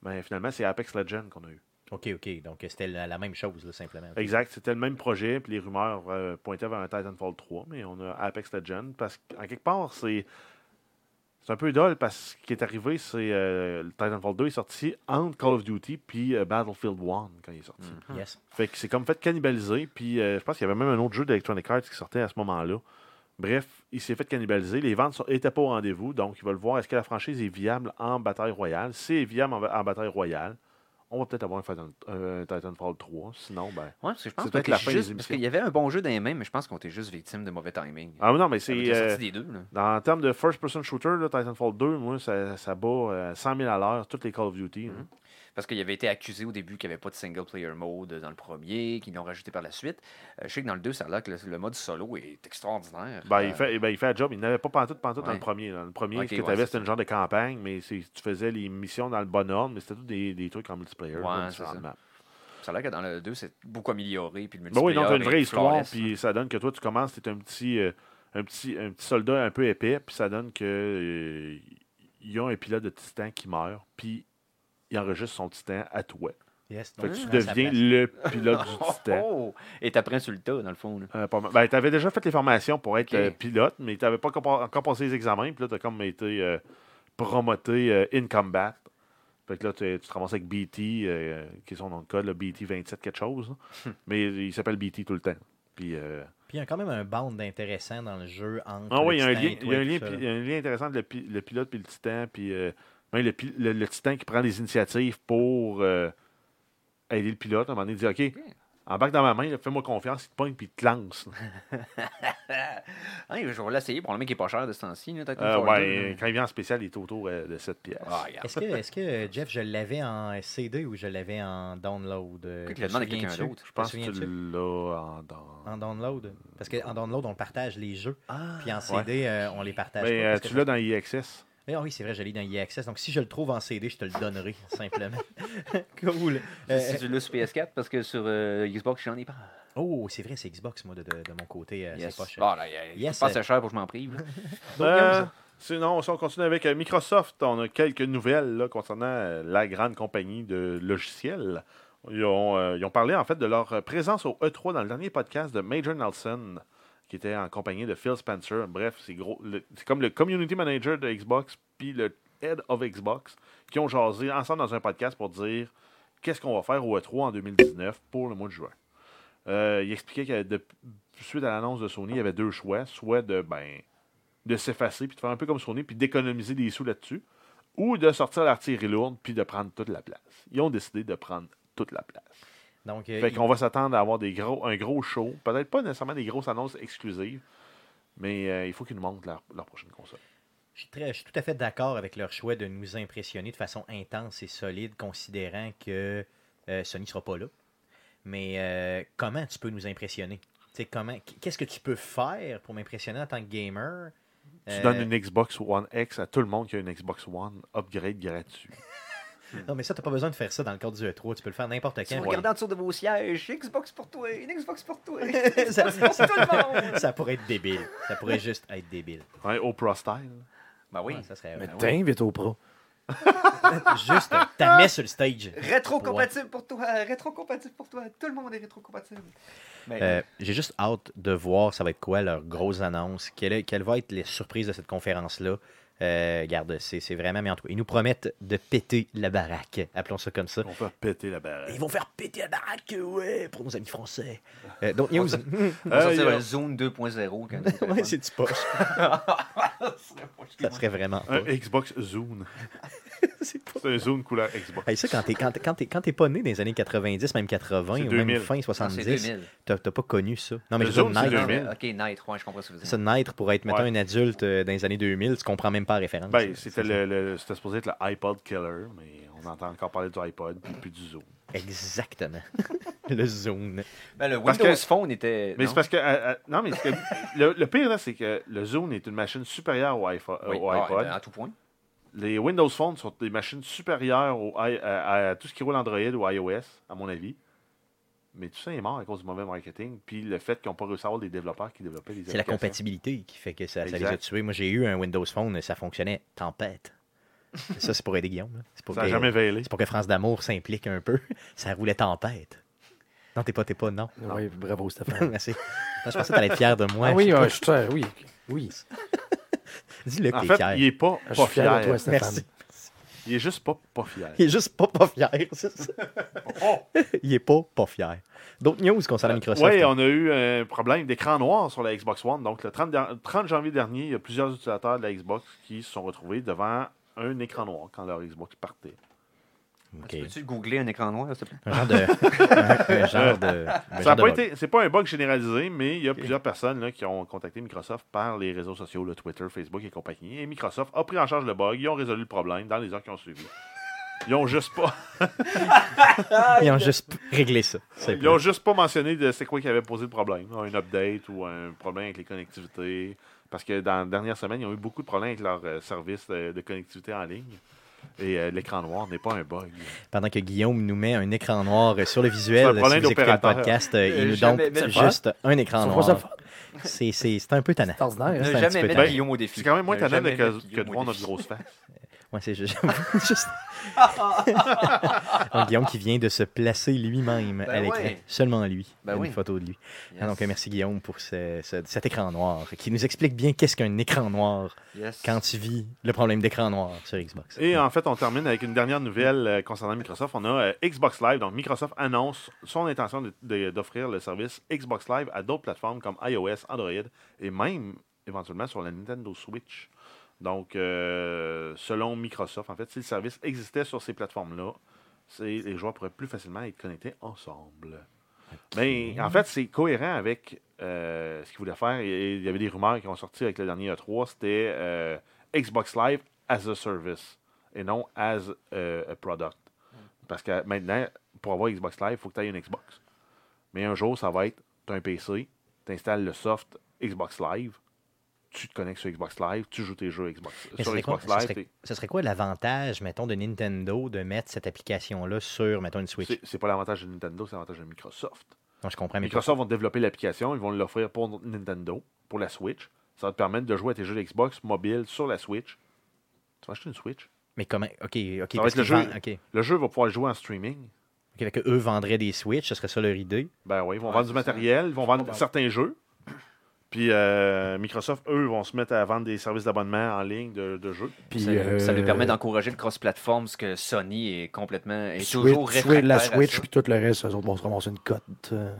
Mais finalement, c'est Apex Legends qu'on a eu. Ok, ok, donc c'était la, la même chose, là, simplement. Exact, c'était le même projet, puis les rumeurs pointaient vers un Titanfall 3, mais on a Apex Legends, parce qu'en quelque part, c'est c'est un peu idole, parce que ce qui est arrivé, c'est euh, Titanfall 2 est sorti entre Call of Duty puis euh, Battlefield 1 quand il est sorti. Yes. Fait que c'est comme fait cannibaliser, puis euh, je pense qu'il y avait même un autre jeu d'Electronic Arts qui sortait à ce moment-là. Bref, il s'est fait cannibaliser. Les ventes n'étaient pas au rendez-vous, donc ils veulent voir est-ce que la franchise est viable en bataille royale. Si elle est viable en, en bataille royale, on va peut-être avoir un, Titan- un Titanfall 3. Sinon, ben. Ouais, parce que je pense la fin des Parce qu'il y avait un bon jeu dans les mains, mais je pense qu'on était juste victime de mauvais timing. Ah non, mais c'est. euh, des deux. là. en termes de first-person shooter, là, Titanfall 2, moi, ça, ça bat euh, 100 000 à l'heure, toutes les Call of Duty. Parce qu'il avait été accusé au début qu'il n'y avait pas de single player mode dans le premier, qu'ils l'ont rajouté par la suite. Euh, je sais que dans le 2, ça a l'air que le, le mode solo est extraordinaire. Ben, Euh, il, fait, ben, il fait un job. Il n'avait pas pantoute, pantoute dans Ouais. le premier. là. Le premier, ce que tu avais, c'était ça. un genre de campagne, mais tu faisais les missions dans le bon ordre, mais c'était tout des, des trucs en multiplayer. Ouais, ça. Ça a l'air que dans le 2, c'est beaucoup amélioré. Puis le Ben oui, donc tu as une vraie histoire, puis ça donne que toi, tu commences, tu es un petit, euh, un, petit, un petit soldat un peu épais, puis ça donne que euh, il y a un pilote de titan qui meurt, puis il enregistre son titan à toi. Yes. Fait que tu deviens le pilote du Oh, titan. oh! Et t'apprends sur le tas, dans le fond. là. Euh, ben, tu avais déjà fait les formations pour être euh, pilote, mais tu n'avais pas encore passé les examens. Puis là, tu as comme été euh, promoté euh, in combat. Fait que là, tu te ramasses avec BT, euh, qui est son nom de code, là, BT 27 quelque chose. là. mais il s'appelle BT tout le temps. Puis, euh, Puis il y a quand même un band intéressant dans le jeu entre. ah oui, il y a un le lien, intéressant entre le, pi- le pilote et le titan. Puis, euh, Même le, pi- le- le titan qui prend des initiatives pour euh, aider le pilote, à un moment donné, il dit OK, embarque dans ma main, fais-moi confiance, il te pogne puis il te lance. Ah, je vais l'essayer pour le mec qui est pas cher de ce temps-ci. Euh, 2, ouais, quand il vient en spécial, il est autour euh, de 7 pièces. Ah. Est-ce que, est-ce que, Jeff, je l'avais en CD ou je l'avais en download? euh, Écoute, te le demande à quelqu'un souviens-tu? d'autre. Je pense que tu l'as en dans. En download? Parce qu'en download, on partage les jeux. Ah, Puis en CD, euh, on les partage Mais pas. euh, tu l'as dans IXS. Eh, Ah oui, c'est vrai, je l'ai dans EAccess. Donc si je le trouve en CD, je te le donnerai, simplement. cool. Euh, si tu l'as sur PS4, parce que sur euh, Xbox, j'en ai pas. oh, c'est vrai, c'est Xbox, moi, de, de- de mon côté. euh, Yes. C'est pas cher. Ah, là, il y a- Yes, pas euh, assez cher pour que je m'en prive. Donc, Euh, sinon, si on continue avec euh, Microsoft, on a quelques nouvelles là, concernant la grande compagnie de logiciels. Ils ont, euh, ils ont parlé en fait de leur présence au E3 dans le dernier podcast de Major Nelson, qui était en compagnie de Phil Spencer. Bref, c'est gros. C'est comme le community manager de Xbox puis le head of Xbox qui ont jasé ensemble dans un podcast pour dire qu'est-ce qu'on va faire au E3 en 2019 pour le mois de juin. Euh, il expliquait que suite à l'annonce de Sony, il y avait deux choix, soit de ben de s'effacer puis de faire un peu comme Sony puis d'économiser des sous là-dessus, ou de sortir l'artillerie lourde puis de prendre toute la place. Ils ont décidé de prendre toute la place. Donc, euh, Fait il- qu'on va s'attendre à avoir des gros, un gros show, peut-être pas nécessairement des grosses annonces exclusives, mais euh, il faut qu'ils nous montrent leur, leur prochaine console. je, suis très- je suis tout à fait d'accord avec leur choix de nous impressionner de façon intense et solide, considérant que euh, Sony ne sera pas là. Mais euh, comment tu peux nous impressionner? Comment, qu'est-ce que tu peux faire pour m'impressionner en tant que gamer? Tu Euh, donnes une Xbox One X à tout le monde qui a une Xbox One, upgrade gratuit. Non, mais ça, t'as pas besoin de faire ça dans le cadre du E3. Tu peux le faire n'importe Si quand. vous regardez en dessous de vos sièges, Xbox pour toi, une Xbox pour toi. ça, Xbox pour tout le monde. ça pourrait être débile. Ça pourrait juste être débile. Ouais, Oprah style. Ben oui. Ouais, ça serait Mais ouais. t'invites au pro. juste ta mets sur le stage. Rétro-compatible pour toi, rétro-compatible pour toi. Tout le monde est rétro-compatible. Ben, Euh, J'ai juste hâte de voir ça va être quoi leur grosse annonce. Quelle, est- quelle va être les surprises de cette conférence-là? Euh, regarde, c'est c'est vraiment. Mais en tout cas, ils nous promettent de péter la baraque. Appelons ça comme ça. On va péter la baraque. Ils vont faire péter la baraque, ouais, pour nos amis français. Euh, donc, news. on va Euh, sortir il y a- un Zone 2.0. quand- ouais, c'est du poche. Ça serait vraiment Un. Xbox Zune. C'est pas- C'est un Zune couleur Xbox. Hey, ça, quand t'es quand, t'es- quand t'es- quand t'es pas né dans les années 90, même 80, C'est ou 2000. même fin Non, c'est 70, 2000. t'as pas connu ça. Non, mais Le je veux Zone, dire, c'est naître, 2000. Ok, Night, ouais, je comprends ce que vous ça, dites. naître pour être, mettons, Ouais. un adulte euh, dans les années 2000, tu comprends même pas la référence. Ben, c'était ça. le, le- c'était supposé être le iPod Killer, mais on entend encore parler du iPod puis plus du Zoom. Exactement. le Zone. Ben, le Parce Windows que- Phone était. Mais c'est parce que. euh, euh, non, mais que le, le pire, là, c'est que le Zune est une machine supérieure au, iPhone, Oui, au ah, iPod. ben, à tout point. Les Windows Phone sont des machines supérieures au à, à tout ce qui roule Android ou iOS, à mon avis. Mais tout ça est mort à cause du mauvais marketing. Puis le fait qu'ils n'ont pas réussi à avoir des développeurs qui développaient des C'est la compatibilité qui fait que ça, ça les a tués. Moi, j'ai eu un Windows Phone, ça fonctionnait tempête. ça, c'est pour aider Guillaume. C'est pour, Ça n'a que- jamais veillé. c'est pour que France d'Amour s'implique un peu. Ça roulait tempête. Non, t'es pas, t'es pas, non. Oui, bravo Stéphane. Merci. Non, je pensais que t'allais être fier de moi. ah oui, Je- ouais, je suis fier, oui. Oui. Dis-le En fait, fier. il est pas, Je pas suis fier toi. Merci. Il est juste pas, pas fier. Il est juste pas pas fier, c'est ça. il est pas pas fier. D'autres news concernant Microsoft? Oui, on a eu un problème d'écran noir sur la Xbox One. Donc, le 30, der- 30 janvier dernier, il y a plusieurs utilisateurs de la Xbox qui se sont retrouvés devant un écran noir quand leur Xbox partait. Ok. Tu Peux-tu googler un écran noir, s'il te plaît? Un genre de. un, un genre de. un Ça c'est pas un bug généralisé, mais il y a plusieurs personnes là, qui ont contacté Microsoft par les réseaux sociaux, le Twitter, Facebook et compagnie. Et Microsoft a pris en charge le bug, ils ont résolu le problème dans les heures qui ont suivi. Ils ont juste pas, Ils ont juste réglé ça. Ils ont juste pas mentionné de c'est quoi qui avait posé le problème, un update ou un problème avec les connectivités. Parce que dans la dernière semaine, ils ont eu beaucoup de problèmes avec leur euh, service de, de connectivité en ligne. Et euh, l'écran noir n'est pas un bug. Pendant que Guillaume nous met un écran noir euh, sur le visuel, si vous écoutez le podcast, euh, il nous donne juste un écran noir. C'est c'est- c'est un peu tannant. C'est hein. c'est un jamais petit peu mettre tannant. Guillaume au défi. C'est quand même moins tannant que, que de voir notre grosse face. Ouais, c'est juste. juste- Donc, Guillaume qui vient de se placer lui-même Ben à l'écran. ouais. Seulement lui. Ben une oui. photo de lui. Yes. Donc, euh, merci Guillaume pour ce- ce- cet écran noir qui nous explique bien qu'est-ce qu'un écran noir Yes. quand tu vis le problème d'écran noir sur Xbox. Et en fait, on termine avec une dernière nouvelle euh, concernant Microsoft. On a euh, Xbox Live. Donc, Microsoft annonce son intention d'offrir le service Xbox Live à d'autres plateformes comme iOS, Android et même éventuellement sur la Nintendo Switch. Donc, euh, selon Microsoft, en fait, si le service existait sur ces plateformes-là, les joueurs pourraient plus facilement être connectés ensemble. Mais en fait, c'est cohérent avec euh, ce qu'ils voulaient faire. Il y avait des rumeurs qui ont sorti avec le dernier E3, c'était euh, Xbox Live as a service et non as euh, a product. Parce que maintenant, pour avoir Xbox Live, il faut que tu aies une Xbox. Mais un jour, ça va être, tu as un PC, tu installes le soft Xbox Live, tu te connectes sur Xbox Live, tu joues tes jeux Xbox, Mais sur quoi- Xbox ce Live. serait- Ce serait quoi l'avantage, mettons, de Nintendo de mettre cette application-là sur, mettons, une Switch? C'est pas l'avantage de Nintendo, c'est l'avantage de Microsoft. Non, je comprends, Microsoft vont développer l'application, ils vont l'offrir pour Nintendo, pour la Switch. Ça va te permettre de jouer à tes jeux Xbox mobile sur la Switch. Tu vas acheter une Switch. Mais comment? Ok, ok. Parce le jeu. ok. Le jeu va pouvoir jouer en streaming. Ok, fait que eux vendraient des Switch, ce serait ça leur idée. Ben oui, ils vont Ouais, vendre du matériel, ils vont vendre certains jeux. Puis euh, Microsoft, eux, vont se mettre à vendre des services d'abonnement en ligne de, de jeux. Puis, ça, ça lui euh, permet d'encourager le cross-platform, ce que Sony est complètement. est Switch- toujours réfractaire la Switch, puis tout le reste, eux autres vont se ramasser une cote. euh.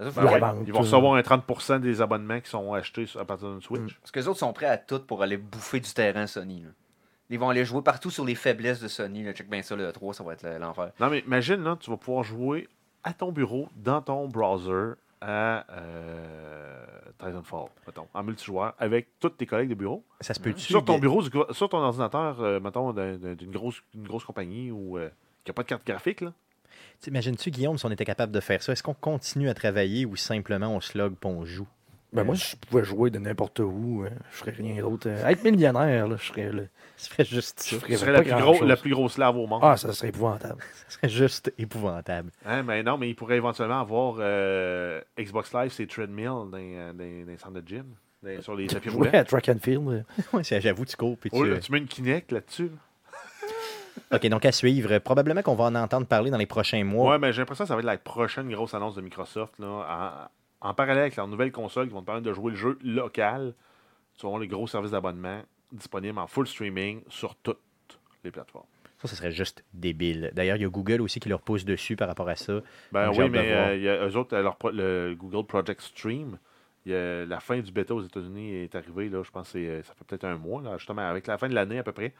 Ben ouais, ils vont euh. recevoir un 30% des abonnements qui sont achetés sur- à partir d'une Switch. Parce que les autres sont prêts à tout pour aller bouffer du terrain Sony. là. Ils vont aller jouer partout sur les faiblesses de Sony. Là. Check bien ça, le 3, ça va être le- l'enfer. Non, mais imagine, là, tu vas pouvoir jouer à ton bureau, dans ton browser, à euh, Titanfall, mettons, en multijoueur, avec tous tes collègues de bureau. Ça se peut-tu. Sur ton bureau, du sur ton ordinateur, euh, mettons, d'un- d'un- d'une grosse, d'une grosse compagnie ou euh, qui n'a pas de carte graphique, là? T'imagines-tu, Guillaume, si on était capable de faire ça, est-ce qu'on continue à travailler ou simplement on se log et on joue? Ben moi, si je pouvais jouer de n'importe où, euh, je ferais rien d'autre. Euh, être millionnaire, là, je serais là. Ce serait juste ça. Je ferais la plus, gros- la plus grosse lave au monde. Ah, ça serait épouvantable. Ce serait juste épouvantable. Hein, mais non, mais il pourrait éventuellement avoir euh, Xbox Live, c'est treadmill dans, euh, dans, dans les centres de gym, dans- sur les tapis roulants. Jouer à track and field. euh. Ouais, c'est- J'avoue, tu cours puis tu... Oh, là, tu mets une Kinect là-dessus. OK, donc à suivre. Probablement qu'on va en entendre parler dans les prochains mois. Ouais, mais j'ai l'impression que ça va être la prochaine grosse annonce de Microsoft. Là, en, en parallèle avec leur nouvelle console qui vont te permettre de jouer le jeu local. Tu vas avoir les gros services d'abonnement disponibles en full streaming sur toutes les plateformes. Ça, ça serait juste débile. D'ailleurs, il y a Google aussi qui leur pousse dessus par rapport à ça. Ben oui, mais euh, il y a, eux autres, leur le Google Project Stream, il y a- la fin du bêta aux États-Unis est arrivée, là, je pense que ça fait peut-être un mois, là, justement, avec la fin de l'année à peu près.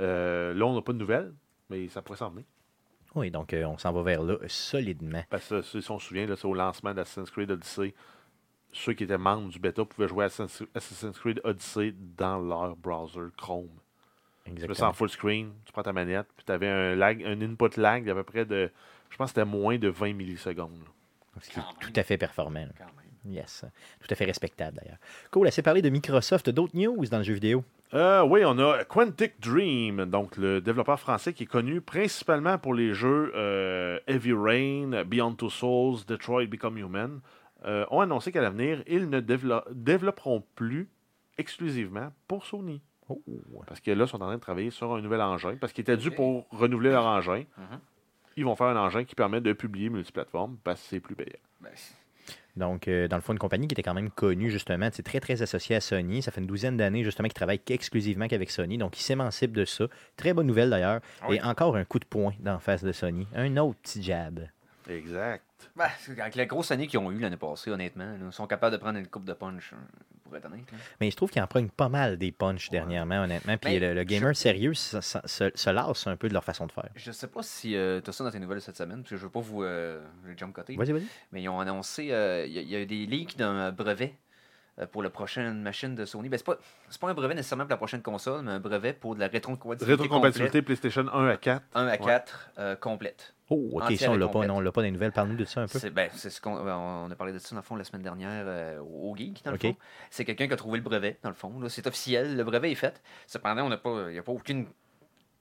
Euh, là, on n'a pas de nouvelles, mais ça pourrait s'en venir. Oui, donc euh, on s'en va vers là solidement. Parce que si on se souvient, là, c'est au lancement d'Assassin's Creed Odyssey. Ceux qui étaient membres du bêta pouvaient jouer à Assassin's Creed Odyssey dans leur browser Chrome. Tu mets ça en Exactement. full screen, tu prends ta manette, puis tu avais un, lag, un input lag d'à peu près de, je pense que c'était moins de 20 millisecondes. là. Ce qui est tout à fait performant. là. Quand même. Yes. Tout à fait respectable, d'ailleurs. Cool, assez parlé de Microsoft. D'autres news dans le jeu vidéo? Euh, oui, on a Quantic Dream, donc le développeur français qui est connu principalement pour les jeux euh, Heavy Rain, Beyond Two Souls, Detroit Become Human, euh, ont annoncé qu'à l'avenir, ils ne dévelop- développeront plus exclusivement pour Sony. Oh. Parce que là, ils sont en train de travailler sur un nouvel engin, parce qu'ils étaient dû pour renouveler leur engin. Mhm. Ils vont faire un engin qui permet de publier multiplateforme, parce que c'est plus payant. Ben, Donc, euh, dans le fond, une compagnie qui était quand même connue, justement, c'est très, très associée à Sony. Ça fait une douzaine d'années, justement, qu'ils travaillent exclusivement qu'avec Sony. Donc, ils s'émancipent de ça. Très bonne nouvelle, d'ailleurs. Ah oui. Et encore un coup de poing d'en face de Sony. Un autre petit jab. Exact. ben, avec la grosse année qu'ils ont eue l'année passée, honnêtement, là, ils sont capables de prendre une coupe de punch, hein, pour être honnête. là. Mais je trouve qu'il en prend pas mal des punchs dernièrement, honnêtement. Puis le, le gamer sérieux se, se- se- se lasse un peu de leur façon de faire. Je sais pas si tu as ça dans tes nouvelles cette semaine, parce que je veux pas vous euh, le jump cutter, Vas-y, vas-y. mais ils ont annoncé, euh, il y, a- il y a eu des leaks d'un brevet euh, pour la prochaine machine de Sony. Ben, c'est pas, c'est pas un brevet nécessairement pour la prochaine console, mais un brevet pour de la rétrocompatibilité Rétrocompatibilité PlayStation 1 à 4. complète, 1 à Ouais. 4 euh, complète. Oh, ok, ça, on l'a pas. Non, on l'a pas les nouvelles. Parle-nous de ça un peu. C'est ben, c'est ce qu'on on a parlé de ça dans le fond la semaine dernière euh, au Geek dans le fond. C'est quelqu'un qui a trouvé le brevet dans le fond. là. C'est officiel, le brevet est fait. Cependant, on n'a pas, il n'y a pas aucune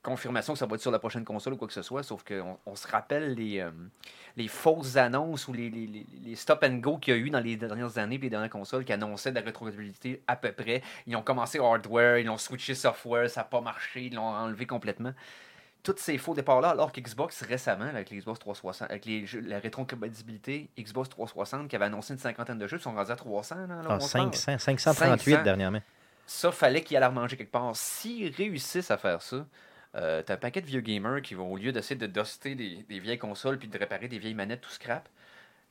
confirmation que ça va être sur la prochaine console ou quoi que ce soit. Sauf qu'on on se rappelle les, euh, les fausses annonces ou les, les, stop and go qu'il y a eu dans les dernières années et les dernières consoles qui annonçaient de la rétrocompatibilité à peu près. Ils ont commencé hardware, ils ont switché software, ça n'a pas marché, ils l'ont enlevé complètement tous ces faux départs-là, alors que Xbox récemment, avec l'Xbox 360, avec les jeux- la rétrocompatibilité Xbox 360 qui avait annoncé une cinquantaine de jeux, ils sont rendus à 300. Là, là, Ah, on se parle. 500, 538 500. dernièrement. Ça, fallait qu'il allait remanger quelque part. S'ils réussissent à faire ça, euh, t'as un paquet de vieux gamers qui vont, au lieu d'essayer de duster des, des vieilles consoles puis de réparer des vieilles manettes tout scrap,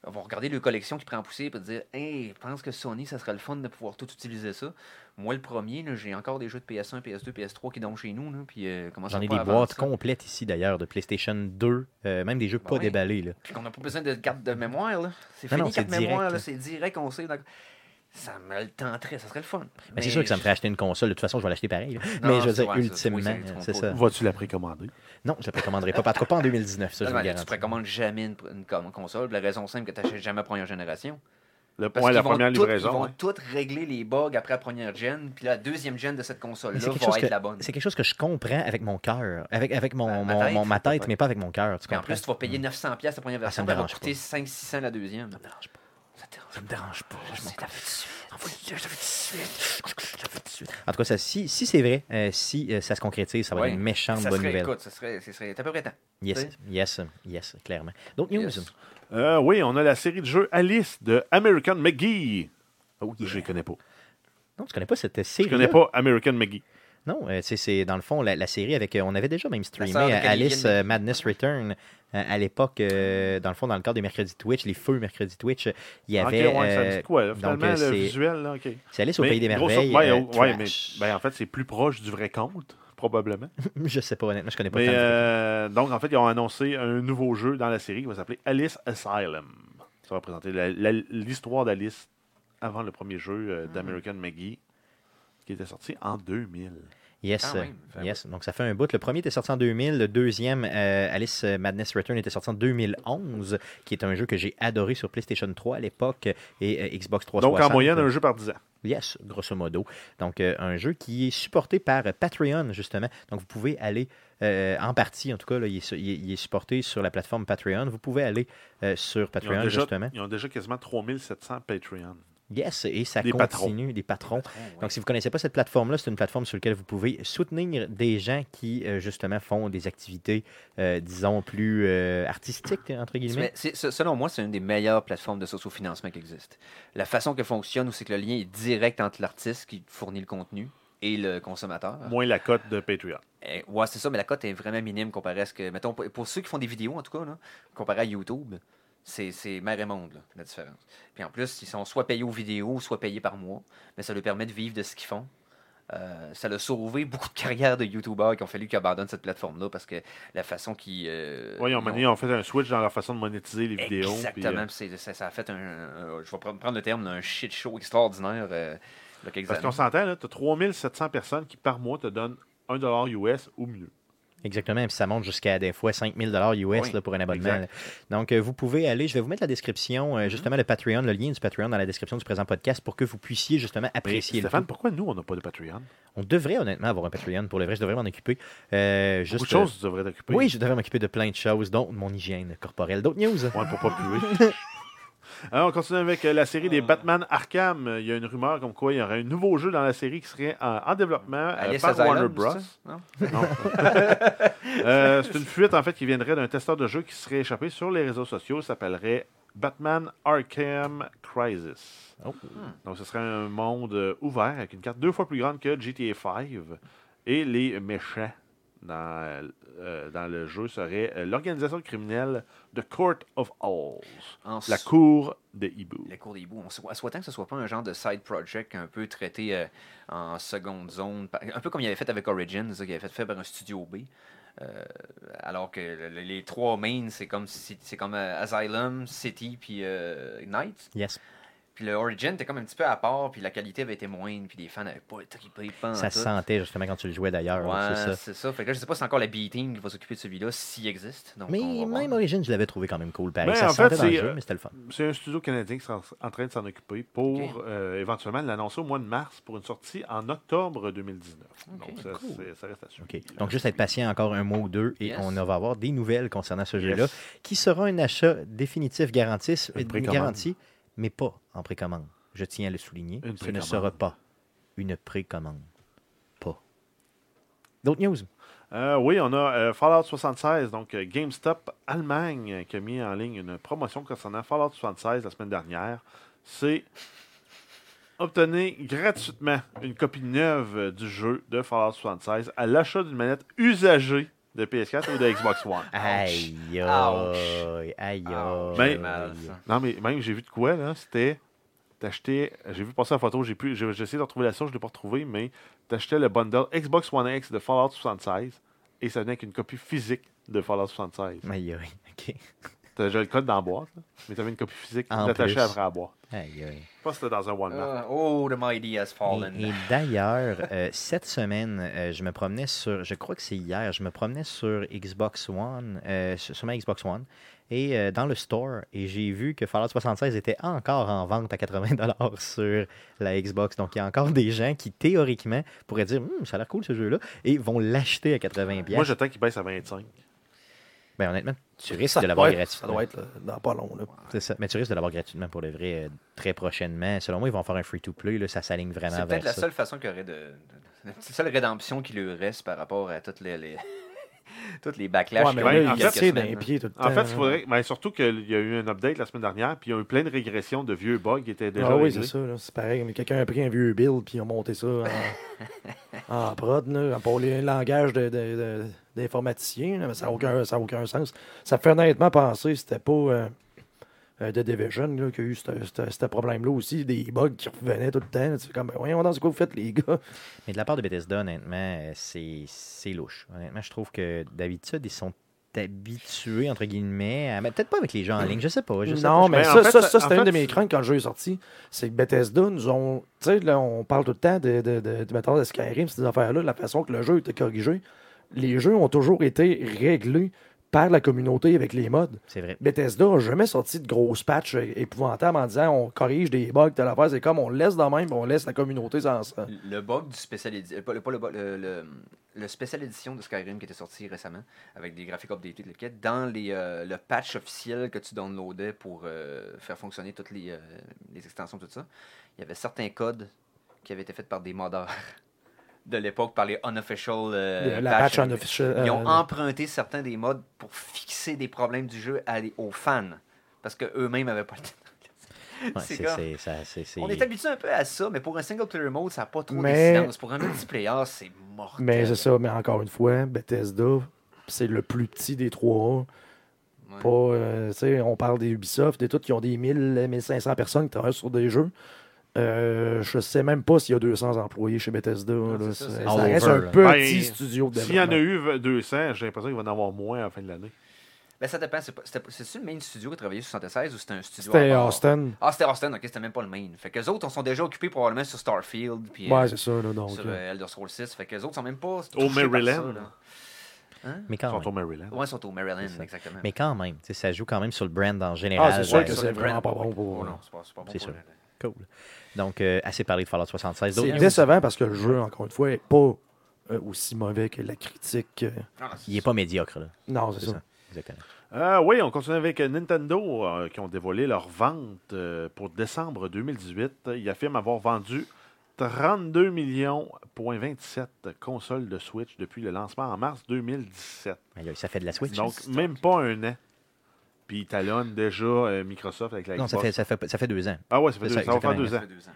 vont regarder le collection qui prend en poussée et dire Hey, je pense que Sony, ça serait le fun de pouvoir tout utiliser ça. Moi, le premier, j'ai encore des jeux de PS1, PS2, PS3 qui donnent chez nous. Là, puis, euh, J'en ai des boîtes ça? complètes ici d'ailleurs de PlayStation 2, euh, même des jeux Ben pas déballés. Là. Puis qu'on n'a pas besoin de carte de mémoire. C'est fini, non, carte mémoire. direct. C'est direct, on sait. Ça me le tenterait, ça serait le fun. Mais c'est sûr que ça me ferait acheter une console. De toute façon, je vais l'acheter pareil. là. Non, Mais je veux dire, vrai, ça. ultimement, ça, c'est ça. Vas-tu la précommander? Non, je ne la précommanderai pas. En tout cas, pas en 2019, ça, je vous Non, le mais tu précommandes jamais une, console. La raison simple que tu n'achètes jamais la première génération. Le Parce point, la première tout- livraison. Ils vont ouais. tout régler les bugs après la première gen, puis la deuxième gen de cette console-là C'est va quelque, chose être que, la bonne. c'est quelque chose que je comprends avec mon cœur, avec, avec mon, Ben, ma mon- tête, mon- ma tête, mais pas avec mon cœur. En plus, tu vas payer 900$ pièces la première Ah, ça version, elle va coûter 500-600$ la deuxième. Ça me dérange pas. Ça me dérange pas. Je suite. Je le fais tout de suite. Je le fais tout de suite. En tout cas, ça, si, si c'est vrai, euh, si euh, ça se concrétise, ça va Ouais. être une méchante Ça bonne serait, nouvelle. écoute, ça serait, ça serait à peu près temps. Yes, tu yes, yes, clairement. D'autres news? Yes. Euh, oui, on a la série de jeux Alice de American McGee. Oh, yeah. Je les connais pas. Non, tu connais pas cette Je série? connais pas American McGee. Non, euh, c'est- dans le fond la, la série avec. euh, on avait déjà même streamé euh, Alice Madness Return à l'époque, euh, dans le fond, dans le cadre des mercredis Twitch, les feux mercredis Twitch. Il y avait. ok, ouais, ça me dit quoi, là, donc, finalement, euh, le c'est- visuel, là, ok. c'est Alice au Mais Pays des Merveilles. ouais, euh, oh, ouais, mais ben, en fait, c'est plus proche du vrai conte, probablement. Je sais pas, honnêtement, je connais pas Mais le- euh, donc, en fait, ils ont annoncé un nouveau jeu dans la série qui va s'appeler Alice Asylum. Ça va présenter l'histoire d'Alice avant le premier jeu Hmm. d'American McGee, qui était sorti en 2000. Yes, Quand même, ça yes. Donc ça fait un bout. Le premier était sorti en 2000, le deuxième, euh, Alice Madness Return, était sorti en 2011, qui est un jeu que j'ai adoré sur PlayStation 3 à l'époque et euh, Xbox 360. Donc, en moyenne, un jeu par 10 ans. Yes, grosso modo. Donc, euh, un jeu qui est supporté par Patreon, justement. Donc, vous pouvez aller, euh, en partie en tout cas, là, il, est, su- il est- il est supporté sur la plateforme Patreon. Vous pouvez aller euh, sur Ils Patreon, déjà, justement. ils ont déjà quasiment 3700 Patreon. Yes, et ça Des continue, des patrons. Donc, si vous ne connaissez pas cette plateforme-là, c'est une plateforme sur laquelle vous pouvez soutenir des gens qui, euh, justement, font des activités, euh, disons, plus euh, artistiques, entre guillemets. Mais c'est- c'est- selon moi, c'est une des meilleures plateformes de sociofinancement qui existe. La façon qu'elle fonctionne, c'est que le lien est direct entre l'artiste qui fournit le contenu et le consommateur. Moins la cote de Patreon. Eh, ouais, c'est ça, mais la cote est vraiment minime comparée à ce que. Mettons, pour pour ceux qui font des vidéos, en tout cas, là, comparé à YouTube, c'est mer et monde, là, la différence. Puis en plus, ils sont soit payés aux vidéos, soit payés par mois, mais ça leur permet de vivre de ce qu'ils font. Euh, ça a sauvé beaucoup de carrières de YouTubeurs qui ont fallu qu'ils abandonnent cette plateforme-là parce que la façon qu'ils. euh, Oui, ils ont, ils fait un switch dans leur façon de monétiser les vidéos. Exactement. euh, puis ça, ça a fait un. un- je vais prendre le terme d'un shit show extraordinaire. euh, parce qu'on s'entend, tu as 3700 personnes qui, par mois, te donnent 1$ US ou mieux. Exactement, puis ça monte jusqu'à des fois 5000 dollars US Oui, là, pour un abonnement. exact. Donc, euh, vous pouvez aller, je vais vous mettre la description, euh, justement, le Patreon, le lien du Patreon dans la description du présent podcast pour que vous puissiez justement Mais apprécier le Stéphane, pourquoi nous, on n'a pas de Patreon? On devrait honnêtement avoir un Patreon, pour le vrai, je devrais m'en occuper. Euh, juste, de choses, tu devrais t'occuper. euh, oui, je devrais m'occuper de plein de choses, dont mon hygiène corporelle. D'autres news? Ouais, pour pas puer. Alors, on continue avec euh, la série des Batman Arkham. Euh, Il y a une rumeur comme quoi il y aurait un nouveau jeu dans la série qui serait en, en développement euh, par Warner Bros. ça? Non? Non. Euh, c'est une fuite en fait qui viendrait d'un testeur de jeu qui serait échappé sur les réseaux sociaux. Ça s'appellerait Batman Arkham Crisis. Oh. Donc, ce serait un monde ouvert avec une carte deux fois plus grande que GTA V. Et les méchants dans, euh, dans le jeu seraient euh, l'organisation criminelle The Court of Owls. En La cour de Hibou. La cour des hiboux. On sou- souhaitant que ce soit pas un genre de side project un peu traité euh, en seconde zone, un peu comme il avait fait avec Origins, ça, qu'il avait fait faire par un studio B. Euh, alors que le- le- les trois mains, c'est comme, si- c'est comme Asylum, City, puis Knights. Yes. Puis le Origin était comme un petit peu à part, puis la qualité avait été moindre, puis les fans n'avaient pas trippé. Ça se sentait justement quand tu le jouais d'ailleurs. Ouais, c'est ça. c'est ça. Fait que là, je sais pas si c'est encore la B-Team qui va s'occuper de celui-là, s'il existe. Donc, Mais même voir. Origin, je l'avais trouvé quand même cool. Pareil. Ben, ça en se fait, sentait dans le c'est, jeu, euh, mais c'était le fun. C'est un studio canadien qui est en- train de s'en occuper pour euh, éventuellement l'annoncer au mois de mars pour une sortie en octobre 2019. Ok, Donc, ça, cool. ça reste à suivre. OK. Donc, juste être patient encore un mois ou deux et Yes. on va avoir des nouvelles concernant ce Yes. jeu-là qui sera un achat définitif garanti, Une précommande. garanti, mais pas en précommande. Je tiens à le souligner. Ce ne sera pas une précommande. Pas. D'autres news? Euh, oui, on a euh, Fallout 76, donc euh, GameStop Allemagne euh, qui a mis en ligne une promotion concernant Fallout 76 la semaine dernière. C'est obtenir gratuitement une copie neuve du jeu de Fallout 76 à l'achat d'une manette usagée de PS4 ou de Xbox One? Aïe, aïe, aïe. Non, mais même, j'ai vu de quoi, là, c'était t'achetais, j'ai vu passer la photo, j'ai pu, j'ai j'ai essayé de retrouver la source, je l'ai pas retrouvé, mais t'achetais le bundle Xbox One X de Fallout 76 et ça venait avec une copie physique de Fallout 76. Aïe, aïe, ok. Déjà le code dans la boîte, là, mais t'avais une copie physique En attachée plus. après la boîte. Aïe, aïe. Je pense que c'était dans un Walmart. Ah, oh, the mighty has fallen. Et, et d'ailleurs, euh, cette semaine, euh, je me promenais sur, je crois que c'est hier, je me promenais sur Xbox One, euh, sur ma Xbox One, et euh, dans le store, et j'ai vu que Fallout 76 était encore en vente à 80$ sur la Xbox. Donc, il y a encore des gens qui, théoriquement, pourraient dire, Hum, ça a l'air cool ce jeu-là, et vont l'acheter à 80$. Moi, j'attends qu'il baisse à 25. Ben, honnêtement, tu risques Ça de l'avoir être- Ça gratuitement. doit être là, dans pas long. Là. C'est ça. Mais tu risques de l'avoir gratuitement pour le vrai euh, très prochainement. Selon moi, ils vont faire un free-to-play. là, Ça s'aligne vraiment C'est vers peut-être la ça. seule façon qu'il y aurait de. la seule rédemption qui lui reste par rapport à toutes les. les- toutes les backlash Ouais, qu'il mais ben, eu en fait, tire dans semaines, les là. pieds tout le temps. En fait, il faudrait. Ben, surtout qu'il y a eu un update la semaine dernière, puis il y a eu plein de régressions de vieux bugs qui étaient déjà Ah oui, c'est ça. là, C'est pareil. Mais quelqu'un a pris un vieux build puis ils ont monté ça en, en prod. Là, pour les langages de- de- de- d'informaticiens. mais ça n'a aucun, ça a aucun sens. Ça me fait honnêtement penser que c'était pas euh, euh, The Division là, qui a eu ce problème-là aussi. Des bugs qui revenaient tout le temps. C'est comme, voyons, dans ce que vous faites, les gars? Mais de la part de Bethesda, honnêtement, euh, c'est c'est louche. Honnêtement, je trouve que d'habitude, ils sont habitués, entre guillemets, à... mais peut-être pas avec les gens en ligne, je sais pas. Je sais non, pas, mais Mais ça, ça, ça, en c'était fait, une de mes craintes quand le jeu est sorti. C'est que Bethesda nous ont. Tu sais, là, on parle tout le temps de, de, de, de, mettons, de Skyrim, ces affaires-là, la façon que le jeu était corrigé. Les jeux ont toujours été réglés par la communauté avec les mods. C'est vrai. Bethesda n'a jamais sorti de grosses patchs euh, épouvantables en disant on corrige des bugs, telle affaire. C'est comme on laisse dans même, on laisse la communauté sans ça. Le bug du spécial édition, pas, le, pas le, bug, le, le- le spécial édition de Skyrim qui était sorti récemment avec des graphiques updated, le kit, dans les, euh, le patch officiel que tu downloadais pour euh, faire fonctionner toutes les, euh, les extensions, tout ça, il y avait certains codes qui avaient été faits par des modeurs de l'époque, par les unofficial euh, la patch officiel. Ils ont euh, emprunté certains des modes pour fixer des problèmes du jeu à les- aux fans parce qu'eux-mêmes n'avaient pas le temps. Ouais, ça- On est habitué un peu à ça, mais pour un single player mode, ça n'a pas trop Mais- d'incidence. Pour un multiplayer, c'est mortel. Mais c'est ça, mais encore une fois, Bethesda, c'est le plus petit des trois. Ouais. Pas, euh, tu sais, on parle des Ubisoft, des tout qui ont des 1000, 1500 personnes qui travaillent sur des jeux. Euh, je sais même pas s'il y a 200 employés chez Bethesda. là. ça, ça reste over, un petit Ben, studio de S'il y en a eu 200, j'ai l'impression qu'il va en avoir moins à la fin de l'année. Ben, ça dépend. C'est-tu le main studio qui a travaillé sur 76 ou c'était un studio C'était? Austin. Ah, c'était Austin, ok, c'était même pas le main. Fait que les autres, on sont déjà occupés probablement sur Starfield. Puis, Ouais, euh, c'est ça. Là, donc, sur euh, Elder Scrolls 6. Fait que les autres sont même pas. Au Maryland. ça, là. Hein? Mais Ils sont même. au Maryland. Ouais, ils sont au Maryland, exactement. Mais quand même, ça joue quand même sur le brand en général. Ah, c'est sûr Ouais, que c'est vraiment pas bon pour. Oh non, c'est pas, c'est pas bon C'est pour sûr. Cool. Donc, euh, assez parlé de Fallout 76. C'est décevant parce que le jeu, encore une fois, n'est pas euh, aussi mauvais que la critique. euh, Ah, Il n'est pas médiocre, là. Non, c'est ça. ça. Exactement. Euh, oui, on continue avec Nintendo euh, qui ont dévoilé leur vente euh, pour décembre 2018. Ils affirment avoir vendu 32 millions point 27 consoles de Switch depuis le lancement en mars 2017. Aïe, aïe, Ça fait de la Switch. Donc, même pas un an. Puis ils talonnent déjà euh, Microsoft avec la non, ça fait, ça, fait, ça fait deux ans. Ah ouais, ça fait deux, ça, ça va faire deux Ça ans. fait deux ans.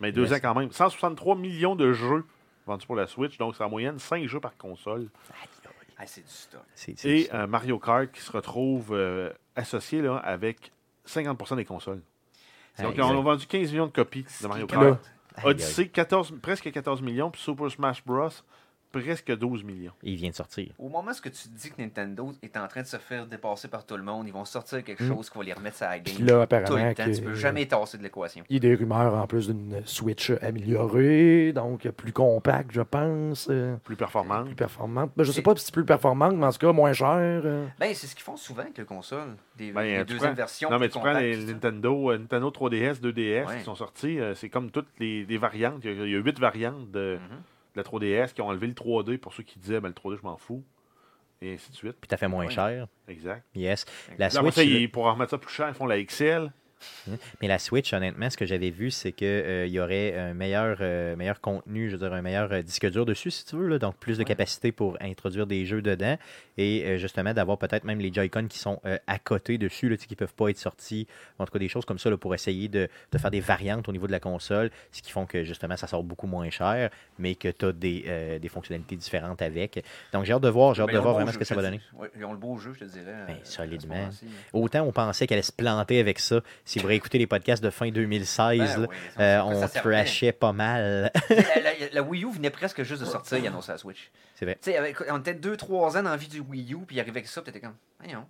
Mais deux ans quand même. 163 millions de jeux vendus pour la Switch. Donc, c'est en moyenne 5 jeux par console. Ah, c'est du stock. Et euh, Mario Kart qui se retrouve euh, associé là, avec 50% des consoles. Donc, on a vendu 15 millions de copies de Mario Kart. Là. Odyssey, 14, presque 14 millions. Puis Super Smash Bros, presque 12 millions. Il vient de sortir. Au moment où tu dis que Nintendo est en train de se faire dépasser par tout le monde, ils vont sortir quelque Mm. chose qui va les remettre à la game. Puis là, tout apparemment, le temps. que- Tu peux jamais tasser de l'équation. il y a des rumeurs en plus d'une Switch améliorée, donc plus compacte, je pense, euh, Plus performante. plus performante. Ben, je sais pas si c'est plus performante, mais en tout cas, moins cher. euh. Ben, c'est ce qu'ils font souvent avec les consoles. Des, Ben, des tu deuxième prends- versions. Non, mais tu prends les tout. Nintendo, euh, Nintendo 3DS, 2DS Ouais. qui sont sortis. euh, c'est comme toutes les, les variantes. Il y a- il y a 8 variantes de, Mhm. De la 3DS qui ont enlevé le 3D pour ceux qui disaient ben, le 3D, je m'en fous. Et ainsi de suite. Puis t'as fait moins Ouais. cher. Exact. Yes. La Là, ça, ils- pour en remettre ça plus cher, ils font la XL. Mais la Switch, honnêtement, ce que j'avais vu, c'est qu'il y aurait un meilleur, euh, meilleur contenu, je veux dire, un meilleur euh, disque dur dessus, si tu veux, là, donc plus de Ouais. capacité pour introduire des jeux dedans et euh, justement d'avoir peut-être même les Joy-Con qui sont euh, à côté dessus, là, tu sais, qui ne peuvent pas être sortis, en tout cas des choses comme ça là, pour essayer de, de faire des variantes au niveau de la console, ce qui font que justement ça sort beaucoup moins cher, mais que tu as des, euh, des fonctionnalités différentes avec. Donc j'ai hâte de voir, j'ai hâte Mais de voir vraiment ce que ça va donner. Ouais, ils ont le beau jeu, je te dirais. Ben, euh, solidement. Autant on pensait qu'elle allait se planter avec ça. Si vous réécoutez les podcasts de fin 2016, Ben là, oui, ça- euh, on trashait pas mal. la, la- la Wii U venait presque juste de sortir, il annonçait la Switch. C'est vrai. Avec- on était 2-3 ans dans la vie du Wii U, puis il arrivait avec ça, puis t'étais comme, voyons,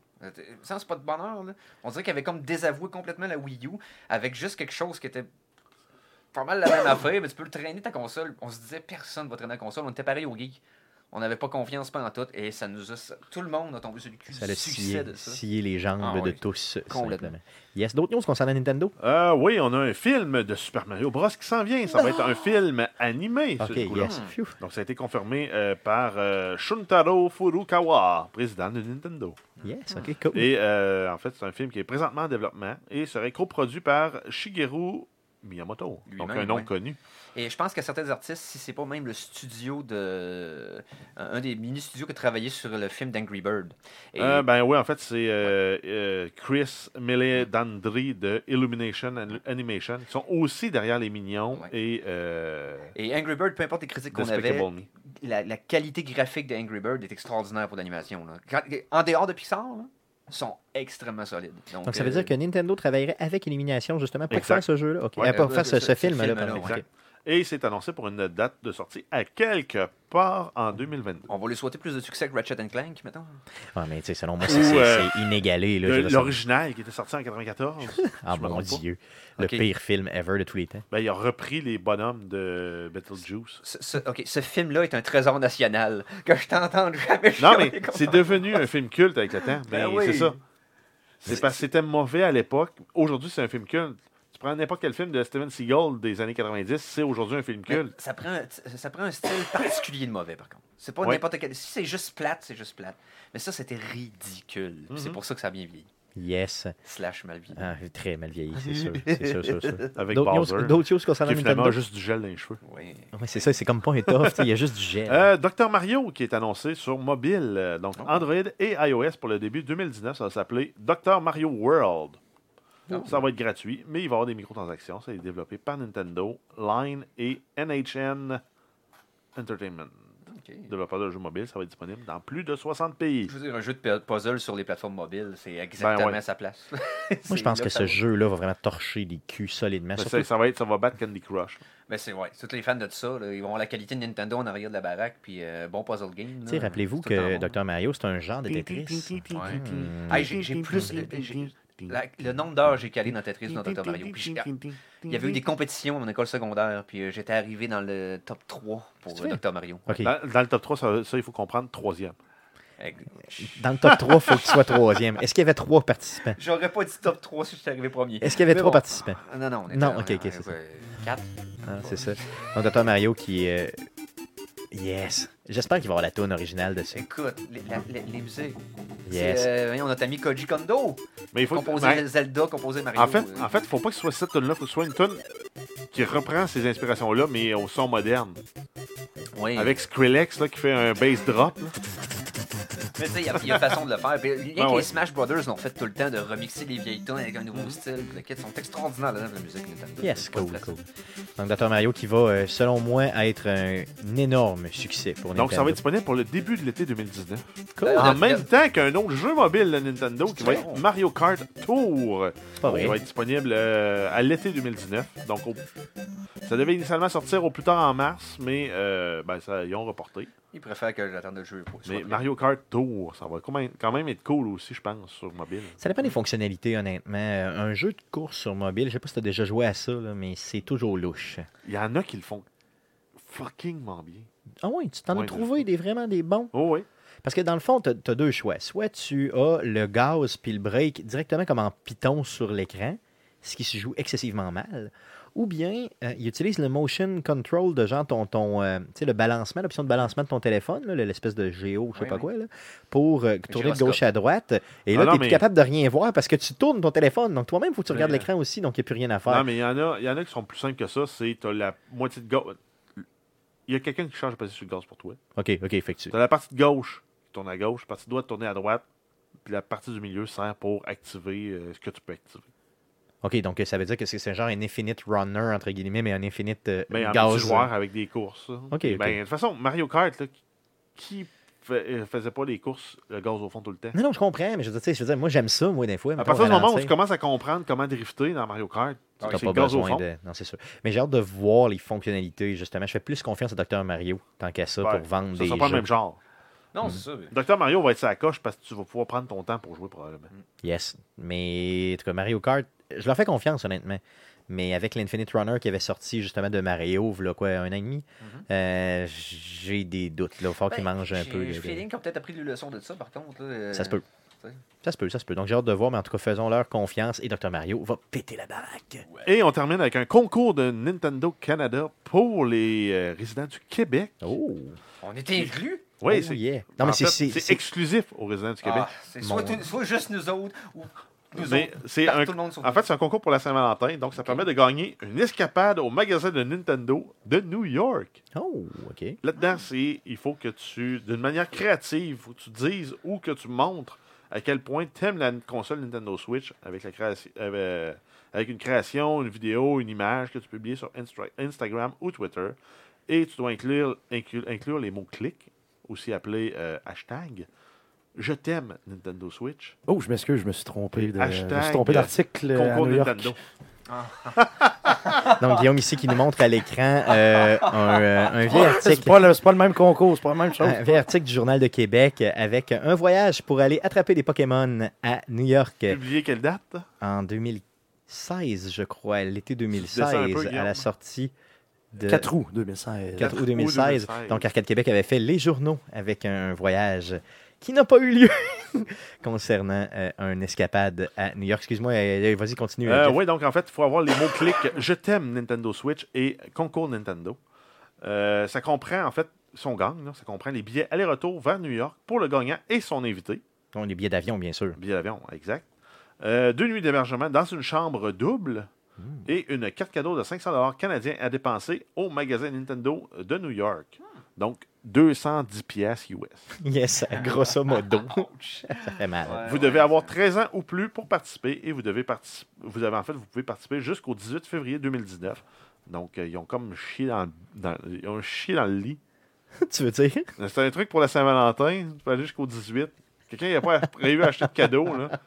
ça c'est pas de bonheur, là. On dirait qu'il avait comme désavoué complètement la Wii U, avec juste quelque chose qui était pas mal la même affaire, mais tu peux le traîner ta console. On se disait, personne va traîner la console, on était pareil au geek. On n'avait pas confiance pas en tout, et ça nous a. Tout le monde a tombé sur le cul Ça du a succès scié, de ça. scié les jambes Ah de tous. Complètement. Yes, d'autres news concernant Nintendo? Euh, oui, on a un film de Super Mario Bros. qui s'en vient. Ça va être un film animé. ce yes. Donc, ça a été confirmé euh, par euh, Shuntaro Furukawa, président de Nintendo. Yes, ok, cool. Et euh, en fait, c'est un film qui est présentement en développement et serait coproduit par Shigeru Miyamoto. Donc, un nom ouais. connu. Et je pense qu'à certains artistes, si c'est pas même le studio de. Un un des mini-studios qui a travaillé sur le film d'Angry Bird. Et Euh, ben oui, en fait, c'est euh, euh, Chris Meledandri de Illumination An- Animation qui sont aussi derrière les Mignons Ouais. et euh, Et Angry Bird, peu importe les critiques qu'on avait, la, la qualité graphique de Angry Bird est extraordinaire pour l'animation. En dehors de Pixar, là, sont extrêmement solides. Donc, Donc ça veut euh, dire que Nintendo travaillerait avec Élimination justement pour Exact. faire ce jeu-là. Ok. Ouais, Euh, pour euh, faire ce, ce- film-là. film-là, ouais. Et c'est annoncé pour une date de sortie à quelque part en 2022. On va lui souhaiter plus de succès que Ratchet Clank, mettons. Ah, mais tu sais, selon moi, c'est euh, c'est inégalé. L'original qui était sorti en 94, Ah mon. Dieu. Le pire film ever de tous les temps. ben, il a repris les bonhommes de Beetlejuice. Ce, ce- ok, ce film-là est un trésor national que je t'entends jamais. Non, mais c'est devenu un film culte avec le temps. Mais Ben oui. c'est ça. C'est parce que c'était mauvais à l'époque. Aujourd'hui, c'est un film culte. Prends n'importe quel film de Steven Seagal des années 90, c'est aujourd'hui un film culte. ça, prend, un- ça prend un style particulier de mauvais, par contre. C'est pas Ouais. n'importe quel. Si c'est juste plate, c'est juste plate. Mais ça, c'était ridicule. C'est Mhm. pour ça que ça a bien vieilli. Yes. Slash mal vieilli. Ah, très mal vieilli, c'est sûr. C'est sûr, sûr, sûr. Avec D'autres Bowser, d'autres choses concernant finalement juste du gel dans les cheveux. Oui. Ouais, c'est ça, c'est comme pas un tough, il y a juste du gel. Euh, Dr Mario qui est annoncé sur mobile, euh, donc Oh. Android et iOS pour le début 2019. Ça va s'appeler Dr Mario World. Oh. Ça va être gratuit, mais il va y avoir des microtransactions. Ça va être développé par Nintendo, Line et NHN Entertainment. Développeur de jeux mobiles, ça va être disponible dans plus de 60 pays. Je veux dire, un jeu de pu- puzzle sur les plateformes mobiles, c'est exactement Ben ouais. sa place. Moi, je pense que ce jeu-là va vraiment torcher les culs solidement. Ben, Surtout- ça, va être, ça va battre Candy Crush. Mais c'est ouais, tous les fans de ça, là, ils vont avoir la qualité de Nintendo en arrière de la baraque, puis euh, bon puzzle game. Tu sais, là, rappelez-vous que. Dr Mario, c'est un genre de Tetris. Ouais. Hey, j'ai- plus- La- le nombre d'heures j'ai calé dans Tetris dans Dr. Mario. Puis il y avait eu des compétitions à mon école secondaire, puis euh, j'étais arrivé dans le top 3 pour euh? Dr. Mario. OK. Dans, dans le top 3, ça, ça, il faut comprendre troisième. Dans le top 3, il faut que tu sois troisième. Est-ce qu'il y avait trois participants? J'aurais pas dit top 3 si j'étais arrivé premier. Est-ce qu'il y avait trois bon. participants? Non, non, on était Non, on- ok, ok, c'est ça. euh, Quatre. Ah, c'est ça. Donc, Dr. Mario qui. euh, Yes. J'espère qu'il va y avoir la tune originale dessus. Écoute, les, la- les- les musiques. Yes. C'est, euh, voyons, notre ami Koji Kondo. Mais il faut Composé ben, Zelda, composé Mario. En fait, euh, en fait, faut pas que ce soit cette tune là faut que ce soit une tune qui reprend ces inspirations-là, mais au son moderne. oui. Avec Skrillex là, qui fait un bass drop. là. Mais tu sais, il y, y a façon de le faire. Puis, rien Ben que ouais. les Smash Brothers l'ont fait tout le temps de remixer les vieilles tunes avec un nouveau style. Les sont extraordinaires là, dans la musique Nintendo. Yes, cool, cool. Donc, Dr. Mario qui va, euh, selon moi, être un, énorme succès pour Nintendo. Donc, ça va être disponible pour le début de l'été 2019. cool. Euh, En de- même temps qu'un autre jeu mobile de Nintendo qui va être. Mario Kart Tour. C'est pas Il va vrai. être disponible euh, à l'été 2019. Donc, au- ça devait initialement sortir au plus tard en mars, mais euh, ben, ça, ils ont reporté. Ils préfèrent que j'attende le jeu. soit Mais. Mario Kart Tour, ça va quand même, être cool aussi, je pense, sur mobile. Ça dépend des fonctionnalités, honnêtement. Euh, Un jeu de course sur mobile, je sais pas si tu as déjà joué à ça, là, mais c'est toujours louche. Il y en a qui le font fuckingment bien. Ah oui, tu t'en Ouais, as trouvé des, vraiment des bons? Oh oui. Parce que dans le fond, tu as, deux choix. Soit tu as le gaz puis le break directement comme en piton sur l'écran, ce qui se joue excessivement mal, ou bien euh, il utilise le motion control de genre ton, ton euh, tu sais, le balancement, l'option de balancement de ton téléphone, l'espèce de géo, je sais Oui, pas oui. quoi, là, pour euh, tourner de gauche à droite. Et là, tu n'es plus mais- capable de rien voir parce que tu tournes ton téléphone. Donc toi-même, il faut que tu regardes l'écran aussi, donc il n'y a plus rien à faire. Non, mais il y, en a, y en a qui sont plus simples que ça. C'est tu as la moitié de gauche. Il y a quelqu'un qui change de position le gaz pour toi. OK, OK, que tu- as la partie de gauche qui tourne à gauche, la partie de droite tourner à droite, puis la partie du milieu sert pour activer euh, ce que tu peux activer. OK, donc ça veut dire que c'est genre un infinite runner, entre guillemets, mais un infinite euh, Mais en gaz. joueur avec des courses. ça. Ok, Ben, de toute façon, Mario Kart, là, qui euh, faisait pas les courses, le gaz au fond tout le temps? Non, non, je comprends, mais je veux dire, tu je veux dire, moi, j'aime ça, moi, des fois. À partir du moment où tu commences à comprendre comment drifter dans Mario Kart, T'as c'est pas le gaz au besoin fond. de. Non, c'est sûr. Mais j'ai hâte de voir les fonctionnalités, justement. Je fais plus confiance à Dr. Mario, tant qu'à ça, Ouais, pour vendre Ça des sera pas le même genre. Non, c'est ça. mais- Docteur Mario va être sa coche parce que tu vas pouvoir prendre ton temps pour jouer probablement. Yes. Mais, en tout cas, Mario Kart, je leur fais confiance, honnêtement. Mais avec l'Infinite Runner qui avait sorti, justement, de Mario, là, quoi, un an et demi, euh, j'ai des doutes, là. Il falloir qu'ils Ben, mangent un peu. J'ai de- feeling qu'ils ont peut-être appris les leçons de ça, par contre. là, euh, Ça se peut. Ça se peut, ça se peut. Donc, j'ai hâte de voir, mais en tout cas, faisons leur confiance. Et Dr. Mario va péter la baraque. Et on termine avec un concours de Nintendo Canada pour les euh, résidents du Québec. Oh! On était inclus? Oui, Oh, c'est yeah. Non, en mais c'est- fait, c'est- c'est c'est- exclusif aux résidents du Québec. Ah, c'est soit, Mon- tout- soit juste nous autres ou Mais c'est un, le monde sauf en fait, c'est un concours pour la Saint-Valentin, donc ça permet de gagner une escapade au magasin de Nintendo de New York. Oh, OK. Là-dedans, c'est il faut que tu, d'une manière créative, faut que tu dises ou que tu montres à quel point tu aimes la console Nintendo Switch avec, la création, euh, avec une création, une vidéo, une image que tu publies sur Instra- Instagram ou Twitter. Et tu dois inclure, inclure, inclure les mots clics, aussi appelés euh, hashtag. Je t'aime Nintendo Switch. Oh, je m'excuse, je me suis trompé. De, je me Hashtag, suis trompé d'article à Concours New York. Nintendo. Donc, Guillaume, ici, qui nous montre à l'écran euh, un, euh, un vieil C'est article. pas, le, c'est pas le même concours, c'est pas la même chose. Un vieil article du Journal de Québec avec un voyage pour aller attraper des Pokémon à New York Publié quelle date? en 2016, je crois, l'été descends un peu, 2016, à la sortie de 4 août 2016. 4 août août 2016. 2016. Donc, Arcade Québec avait fait les journaux avec un voyage qui n'a pas eu lieu concernant euh, un escapade à New York. Excuse-moi, euh, vas-y, continue. Euh, oui, donc en fait, il faut avoir les mots-clics Je t'aime Nintendo Switch et Concours Nintendo. Euh, ça comprend, en fait, son gang, là, ça comprend les billets aller-retour vers New York pour le gagnant et son invité. Donc, les billets d'avion, bien sûr. Billet d'avion, exact. Euh, deux nuits d'hébergement dans une chambre double et une carte cadeau de 500 canadiens à dépenser au magasin Nintendo de New York. Donc, 210 pièces US. Yes, grosso modo. ça fait mal. Ouais, Vous ouais. devez avoir 13 ans ou plus pour participer et vous devez participer. Vous avez en fait, vous pouvez participer jusqu'au 18 février 2019. Donc, euh, ils ont comme chié dans, dans- ils ont chié dans le lit. tu veux dire? C'est un truc pour la Saint-Valentin. Tu peux aller jusqu'au 18. Quelqu'un n'a pas prévu acheter de cadeau, là.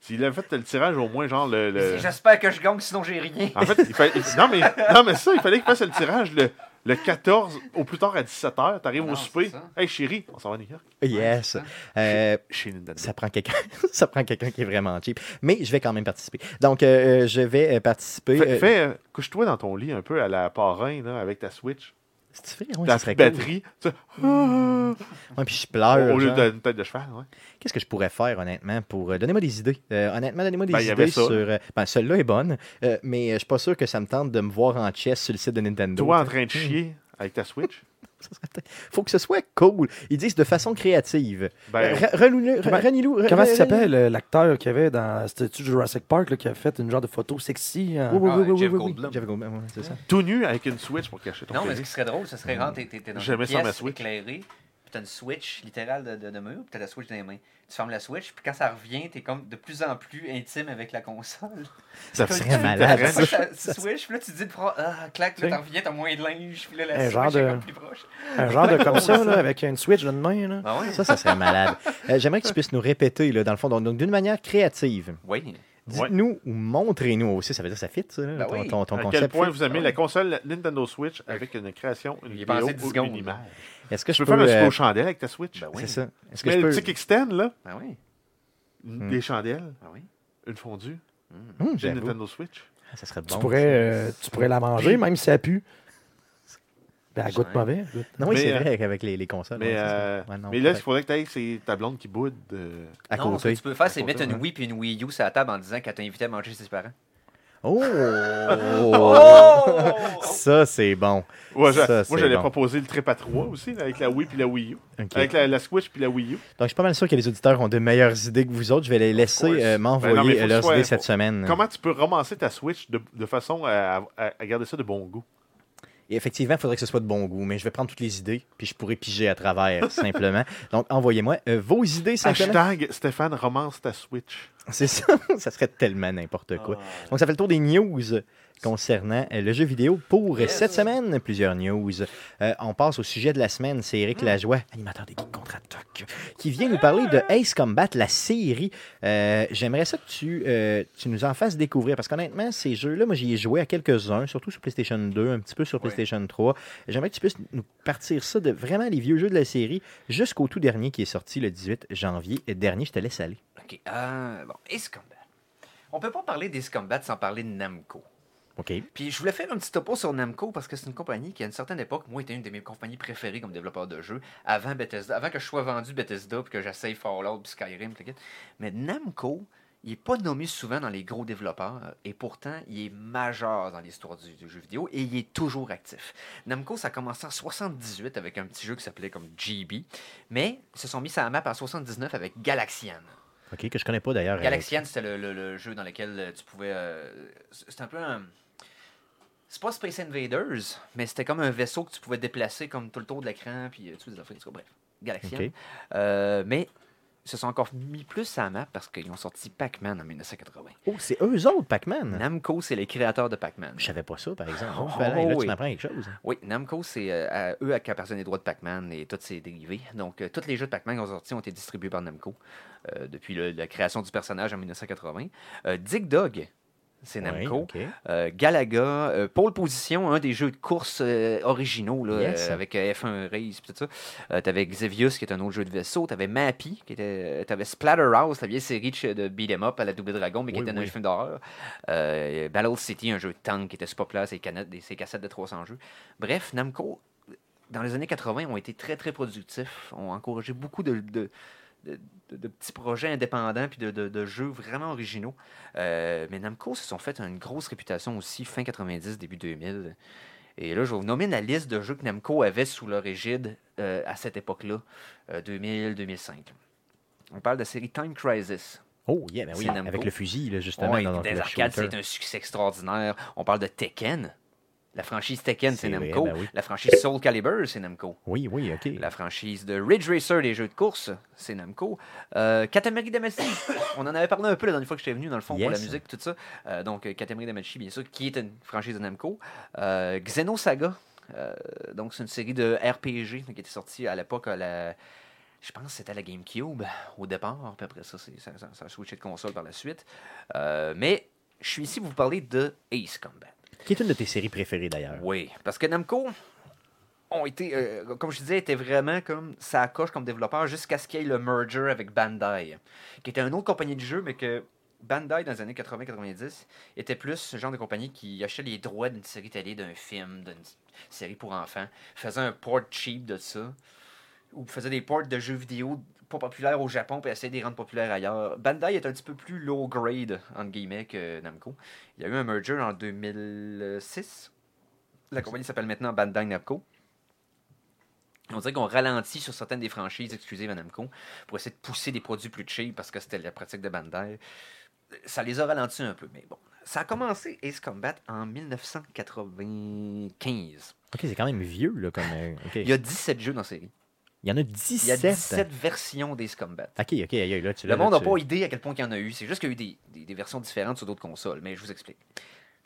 S'il avait fait le tirage, au moins, genre, le. le- J'espère que je gagne, sinon j'ai rien. En fait, il fallait. il- Non, mais, non, mais ça, il fallait qu'il fasse le tirage le, le 14, au plus tard à 17h. T'arrives au souper. Hey, chérie, on s'en va à New York. Yes. Euh, Chez ça prend quelqu'un ça prend quelqu'un qui est vraiment cheap. Mais je vais quand même participer. Donc, euh, je vais euh, participer. Fais, euh, fais, euh, couche-toi dans ton lit un peu à la parrain, là, avec ta Switch. Ouais, ça serait cool. batterie. tu Ouais, puis je pleure. au lieu d'une tête de cheval. Ouais. Qu'est-ce que je pourrais faire, honnêtement, pour. euh, Donnez-moi des idées. Euh, honnêtement, donnez-moi des Ben, idées sur. euh, ben, celle-là est bonne, mais je suis pas sûr que ça me tente de me voir en chess sur le site de Nintendo. Toi en train de chier avec ta Switch? Faut que ce soit cool. Ils disent de façon créative. Ben, Euh, Comment- ça s'appelle euh, l'acteur qu'il y avait dans c'était-tu Jurassic Park là, qui a fait une genre de photo sexy hein? Oui, oui, Ah, oui, oui, Jeff oui, oui. Goldblum. Jeff Goldblum, ouais, c'est ça. tout nu avec une Switch pour cacher ton Non, mais ce qui serait drôle, ce serait rare, t'es t'es- dans Jamais une pièce Switch. éclairée, puis t'as une Switch littérale de, de, de mur, puis t'as la Switch dans les mains. Tu fermes la Switch, puis quand ça revient, t'es comme de plus en plus intime avec la console. Ça serait malade. ça. Tu switch, puis là, tu te dis de prendre, ah, clac, là, t'en reviens, t'as moins de linge, puis là, la Un Switch genre est de- comme plus proche. Un genre de comme ça, là, avec une Switch d'une main. Là. Ouais? Ça, ça serait malade. Euh, J'aimerais que tu puisses nous répéter, là, dans le fond, donc, d'une manière créative. Oui. Dites-nous ou montrez-nous aussi, ça veut dire que ça fit, ça, là, Ben ton, oui. ton, ton à concept. quel point fit? vous aimez Ah la console Nintendo Switch avec une création, une Il vidéo passé 10 ou une image? Est-ce que Tu je peux peux. faire un euh, super aux chandelles avec ta Switch? Ben oui. C'est ça. Est-ce Tu que je le peux. petit kickstand, là, Ah oui. une- des chandelles, Ah oui. une fondue, Hum, une j'avoue. Nintendo Switch? Ah, Ça serait Tu, bon. pourrais, euh, tu pourrais la manger, même si elle pue. Ben, elle goûte mauvais. goûte. Non, oui, Mais, c'est euh, vrai qu'avec les, les consoles. Mais, ouais, euh, Ouais, non, mais là, il faudrait que tu ailles c'est ta blonde qui boude. euh, à non, ce que tu peux faire, c'est mettre une. Wii puis une Wii U sur la table en disant qu'elle t'a invité à manger chez ses parents. Oh! Oh! Ça, c'est bon. Ouais, j'a- Ça, moi, j'allais bon. proposer le trip à 3 aussi, avec la Wii puis la Wii U. Avec la, la Switch puis la Wii U. Donc, je suis pas mal sûr que les auditeurs ont de meilleures idées que vous autres. Je vais les laisser euh, Ben m'envoyer que leurs idées cette faut- semaine. Comment tu peux romancer ta Switch de, de façon à, à- à garder ça de bon goût? Et effectivement, il faudrait que ce soit de bon goût, mais je vais prendre toutes les idées, puis je pourrais piger à travers, simplement. Donc, envoyez-moi euh, vos idées, simplement. Hashtag Stéphane romance ta Switch. C'est ça. ça serait tellement n'importe quoi. Donc, ça fait le tour des news concernant euh, le jeu vidéo pour Yes. cette semaine. Plusieurs news. Euh, on passe au sujet de la semaine. C'est Eric Lajoie, animateur des Geeks Contre-Attaque, qui vient nous parler de Ace Combat, la série. Euh, J'aimerais ça que tu, euh, tu nous en fasses découvrir, parce qu'honnêtement, ces jeux-là, moi, j'y ai joué à quelques-uns, surtout sur PlayStation 2, un petit peu sur. PlayStation 3. J'aimerais que tu puisses nous partir ça de vraiment les vieux jeux de la série jusqu'au tout dernier qui est sorti le 18 janvier dernier. Je te laisse aller. OK. bon, Ace Combat. On peut pas parler d'Ace Combat sans parler de Namco. OK. Puis je voulais faire un petit topo sur Namco parce que c'est une compagnie qui, à une certaine époque, moi, était une de mes compagnies préférées comme développeur de jeux avant Bethesda, avant que je sois vendu Bethesda puis que j'essaye Fallout puis Skyrim. tout. Mais Namco, il n'est pas nommé souvent dans les gros développeurs et pourtant, il est majeur dans l'histoire du, du jeu vidéo et il est toujours actif. Namco, ça a commencé en 78 avec un petit jeu qui s'appelait comme GB, mais ils se sont mis sur la map en 79 avec Galaxian. OK, que je connais pas d'ailleurs. euh, Galaxian, c'était le, le- le jeu dans lequel euh, tu pouvais. euh, c'est un peu un. C'est pas Space Invaders, mais c'était comme un vaisseau que tu pouvais déplacer comme tout le tour de l'écran, puis euh, tu des affaires. Bref, Galaxian. Euh, mais ils se sont encore mis plus à la map parce qu'ils ont sorti Pac-Man en 1980. Oh, c'est eux autres, Pac-Man? Namco, c'est les créateurs de Pac-Man. Je savais pas ça, par exemple. Oh, Oh, ben là, oui. tu m'apprends quelque chose. Oui, Namco, c'est euh, eux à qui appartiennent les droits de Pac-Man et tous ses dérivés. Donc, euh, tous les jeux de Pac-Man qui ont sorti ont été distribués par Namco euh, depuis le- la création du personnage en 1980. Euh, Dig Dog, c'est Namco. Oui. Euh, Galaga, euh, Pole Position, un des jeux de course euh, originaux là, Yes. avec euh, F1 Race tout ça. T'avais Xevious qui est un autre jeu de vaisseau. T'avais Mappy qui était. T'avais Splatterhouse, la vieille série de, beat'em up à la Double Dragon, mais qui Oui, était un oui. film d'horreur. Battle City, un jeu de tank qui était super populaire, ses, canettes, des- ses cassettes de 300 jeux. Bref, Namco, dans les années 80, ont été très très productifs, ont encouragé beaucoup de, de- de- de- de petits projets indépendants puis de, de- de jeux vraiment originaux. Euh, mais Namco se sont fait une grosse réputation aussi fin 90, début 2000. Et là, je vais vous nommer la liste de jeux que Namco avait sous leur égide euh, à cette époque-là, 2000-2005. On parle de la série Time Crisis. Oh, yeah, ben oui, Namco. avec le fusil, là, justement. Ouais, dans des arcades, c'est un succès extraordinaire. On parle de Tekken. La franchise Tekken, c'est vrai, Namco. ben oui. La franchise Soul Calibur, c'est Namco. Oui, oui, OK. La franchise de Ridge Racer, les jeux de course, c'est Namco. Euh, Katamari Damacy, on en avait parlé un peu la dernière fois que j'étais venu, dans le fond, pour la musique, tout ça. Euh, donc, euh, Katamari Damacy, bien sûr, qui est une franchise de Namco. Euh, Xenosaga, donc c'est une série de RPG qui était sortie à l'époque à la... Je pense que c'était la GameCube au départ, puis après ça, c'est- ça, ça, ça a switché de console par la suite. Euh, mais je suis ici pour vous parler de Ace Combat. Qui est une de tes séries préférées, d'ailleurs? Oui, parce que Namco ont été, euh, comme je disais, étaient vraiment comme ça coche comme développeur jusqu'à ce qu'il y ait le merger avec Bandai, qui était une autre compagnie de jeu, mais que Bandai, dans les années 80-90, était plus ce genre de compagnie qui achetait les droits d'une série télé, d'un film, d'une série pour enfants, faisait un port cheap de ça, ou faisait des ports de jeux vidéo pas populaires au Japon puis essayait de les rendre populaires ailleurs. Bandai est un petit peu plus low grade, entre guillemets, que Namco. Il y a eu un merger en 2006. La compagnie s'appelle maintenant Bandai Namco. On dirait qu'on ralentit sur certaines des franchises exclusives à Namco pour essayer de pousser des produits plus cheap parce que c'était la pratique de Bandai. Ça les a ralentis un peu, mais bon. Ça a commencé Ace Combat en 1995. OK, c'est quand même vieux, là, comme... euh. Il y a 17 jeux dans la série. Il y en a Il y a 17. 17 versions d'Ace Combat. OK, OK, aïe, là, tu Le monde n'a tu- pas idée à quel point il y en a eu. C'est juste qu'il y a eu des, des- des versions différentes sur d'autres consoles, mais je vous explique.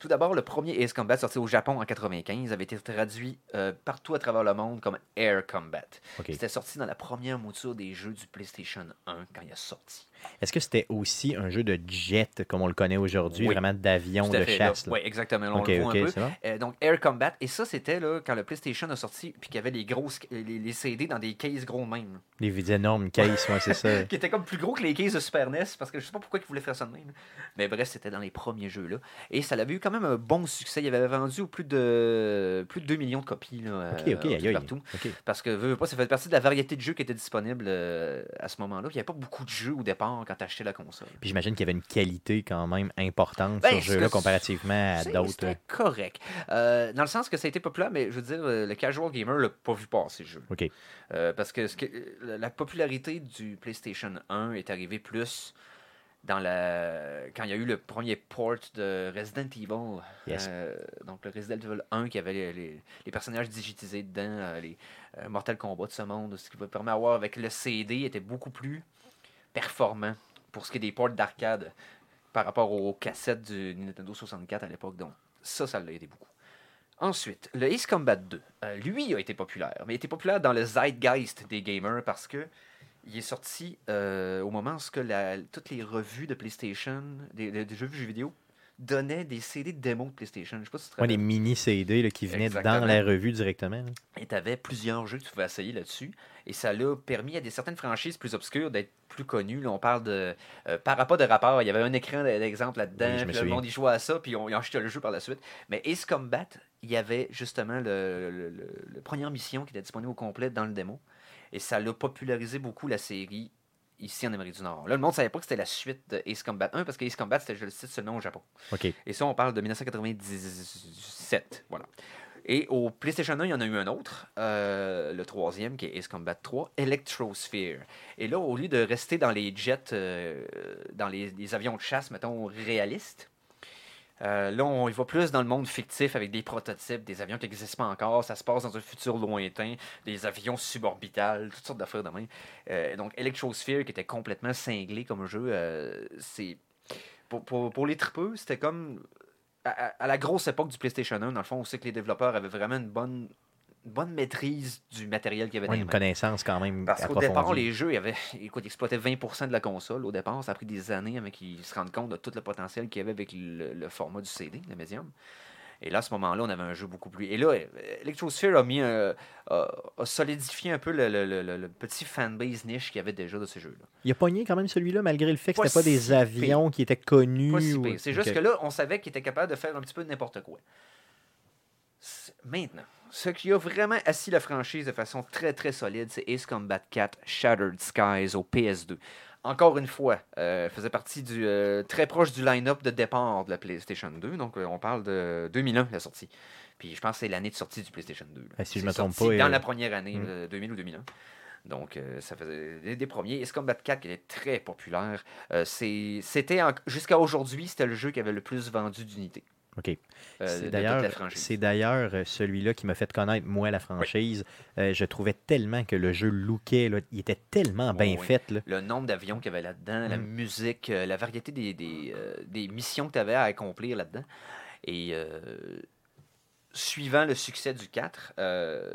Tout d'abord, le premier Ace Combat sorti au Japon en 95 avait été traduit euh, partout à travers le monde comme Air Combat. C'était sorti dans la première mouture des jeux du PlayStation 1 quand il a sorti. Est-ce que c'était aussi un jeu de jet, comme on le connaît aujourd'hui, Oui. vraiment d'avion, de fait, chasse? là? là? Oui, exactement. Là, on OK, le voit OK, un peu. c'est bon. Euh, donc Air Combat. Et ça, c'était quand le PlayStation a sorti, puis qu'il y avait les grosses les, les CD dans des cases gros même. Les énormes cases, ouais, c'est ça. qui était comme plus gros que les cases de Super NES, parce que je sais pas pourquoi ils voulaient faire ça de même. Mais bref, c'était dans les premiers jeux là. Et ça avait eu quand même un bon succès. Il avait vendu plus de plus de 2 millions de copies là, OK, euh, OK, un peu aïe, aïe. partout. Parce que veux, veux pas, ça fait partie de la variété de jeux qui étaient disponibles euh, à ce moment-là. Il n'y avait pas beaucoup de jeux au départ dollars quand tu achetais la console. Puis j'imagine qu'il y avait une qualité quand même importante Ben, sur ce jeu-là comparativement à d'autres. C'était correct. Euh, dans le sens que ça a été populaire, mais je veux dire, euh, le casual gamer l'a pas vu passer le jeu. OK. Euh, parce que, ce que la popularité du PlayStation 1 est arrivée plus dans la quand il y a eu le premier port de Resident Evil. Yes. Euh, donc le Resident Evil 1 qui avait les, les- les personnages digitisés dedans, euh, les euh, Mortal Kombat de ce monde, ce qui va permettre d'avoir avec le CD était beaucoup plus performant pour ce qui est des ports d'arcade par rapport aux cassettes du Nintendo 64 à l'époque. Donc ça, ça l'a aidé beaucoup. Ensuite, le Ace Combat 2, euh, lui a été populaire, mais il était populaire dans le zeitgeist des gamers parce que il est sorti euh, au moment où toutes les revues de PlayStation, des jeux vidéo, donnaient des CD de démo de PlayStation. Je sais pas si tu te Ouais, des rappelles. mini CD là, qui venaient Exactement. dans la revue directement. là. Et tu avais plusieurs jeux que tu pouvais essayer là-dessus. Et ça l'a permis à des certaines franchises plus obscures d'être plus connues. Là, on parle de. euh, par rapport de rapport, il y avait un écran d'exemple là-dedans. Oui, puis le monde y jouait à ça, puis on, ils acheté le jeu par la suite. Mais Ace Combat, il y avait justement le, le- le- le première mission qui était disponible au complet dans le démo. Et ça l'a popularisé beaucoup la série ici en Amérique du Nord. Là, le monde ne savait pas que c'était la suite de Ace Combat 1 parce que Ace Combat, c'était, je le cite seulement au Japon. OK. Et ça, on parle de 1997. Voilà. Et au PlayStation 1, il y en a eu un autre, euh, le troisième, qui est Ace Combat 3, Electrosphere. Et là, au lieu de rester dans les jets, euh, dans les, les avions de chasse, mettons, réalistes, euh, là, on y va plus dans le monde fictif avec des prototypes, des avions qui n'existent pas encore. Ça se passe dans un futur lointain, des avions suborbitales, toutes sortes d'affaires de même. Euh, donc, Electrosphere, qui était complètement cinglé comme jeu, euh, c'est. Pour, les tripeux, c'était comme. À, à- la grosse époque du PlayStation 1, dans le fond, on sait que les développeurs avaient vraiment une bonne, bonne maîtrise du matériel qu'il y avait Ouais, dans les une connaissance quand même Parce qu'au départ, les jeux, écoute, ils exploitaient 20% de la console. Au départ, ça a pris des années avec qu'ils se rendent compte de tout le potentiel qu'il y avait avec le, le format du CD, le médium. Et là, à ce moment-là, on avait un jeu beaucoup plus. Et là, Electrosphere a mis un- a, a solidifié un peu le, le- le- le- le petit fanbase niche qu'il y avait déjà de ce jeu-là. Il a pogné quand même celui-là, malgré le fait que c'était pas des avions qui étaient connus. Ou-. C'est juste que là, on savait qu'il était capable de faire un petit peu n'importe quoi. Maintenant, ce qui a vraiment assis la franchise de façon très très solide, c'est Ace Combat 4 Shattered Skies au PS2. Encore une fois, euh, faisait partie du euh, très proche du line-up de départ de la PlayStation 2. Donc, euh, on parle de 2001 la sortie. Puis, je pense que c'est l'année de sortie du PlayStation 2. là. Ah, si je me trompe pas, Dans euh, la première année, mm. euh, 2000 ou 2001. Donc, euh, ça faisait des, des premiers. Ace Combat 4 qui était très populaire. Euh, c'était Jusqu'à aujourd'hui, c'était le jeu qui avait le plus vendu d'unités. OK. euh, C'est d'ailleurs, euh, celui-là qui m'a fait connaître, moi, la franchise. Euh, je trouvais tellement que le jeu lookait, là, il était tellement bien oui. fait. Là. Le nombre d'avions qu'il y avait là-dedans, la Mm. musique, la variété des, des, euh, des missions que tu avais à accomplir là-dedans. Et suivant le succès du 4, euh,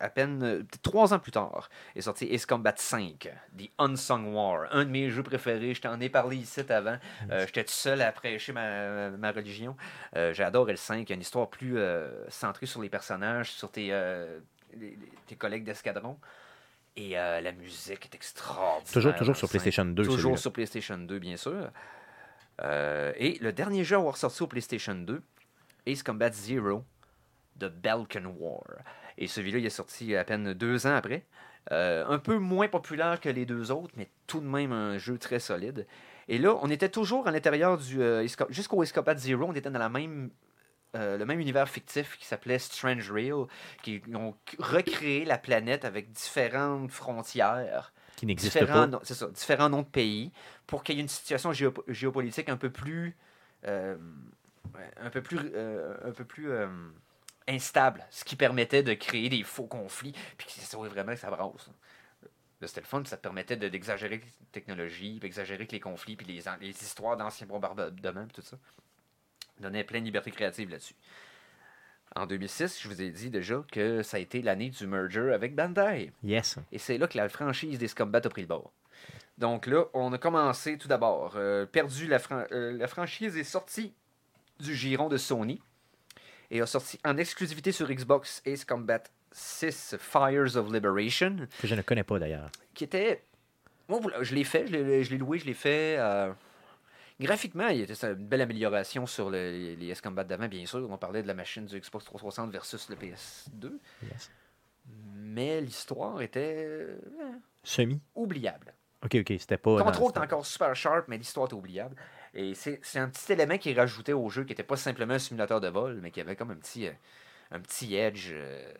à peine euh, trois ans plus tard, est sorti Ace Combat 5, The Unsung War, un de mes jeux préférés. Je t'en ai parlé ici avant. Euh, J'étais tout seul à prêcher ma, ma religion. Euh, J'adore le 5. Il y a une histoire plus centrée sur les personnages, sur tes, les- tes collègues d'escadron. Et la musique est extraordinaire. Toujours, toujours sur 5. PlayStation 2. Toujours sur PlayStation 2, bien sûr. Et le dernier jeu à avoir sorti au PlayStation 2, Ace Combat Zero de Balkan War. Et celui-là, il est sorti à peine deux ans après. Euh, un peu moins populaire que les deux autres, mais tout de même un jeu très solide. Et là, on était toujours à l'intérieur du. euh, Jusqu'au Combat Zero, on était dans la même. euh, le même univers fictif qui s'appelait Strange Real, qui ont recréé la planète avec différentes frontières Qui n'existe différents, pas. noms- c'est ça, différents noms de pays pour qu'il y ait une situation géopo- géopolitique un peu plus euh, un peu plus un peu plus instable, ce qui permettait de créer des faux conflits, puis que ça vraiment que ça brasse. C'était le fun, ça te permettait de- d'exagérer les technologies, puis exagérer que les conflits, puis les, histoires d'anciens bombardements, puis tout ça. Donnait plein de liberté créative là-dessus. En 2006, je vous ai dit déjà que ça a été l'année du merger avec Bandai. Yes. Et c'est là que la franchise des Scumbat a pris le bord. Donc là, on a commencé tout d'abord. euh, perdu la, fran- euh, la franchise est sortie du giron de Sony et a sorti en exclusivité sur Xbox Ace Combat 6 Fires of Liberation, Que je ne connais pas d'ailleurs. qui était. Voilà, je l'ai fait, je l'ai loué, je l'ai fait. euh, Graphiquement, il était une belle amélioration sur le- les, les Ace Combat d'avant, bien sûr. On parlait de la machine du Xbox 360 versus le PS2. Yes. Mais l'histoire était euh, Semi. oubliable. Ok, ok, c'était pas. est c'était- encore super sharp, mais l'histoire est oubliable. Et c'est un petit élément qui est rajouté au jeu qui n'était pas simplement un simulateur de vol, mais qui avait comme un petit, euh, un petit edge euh,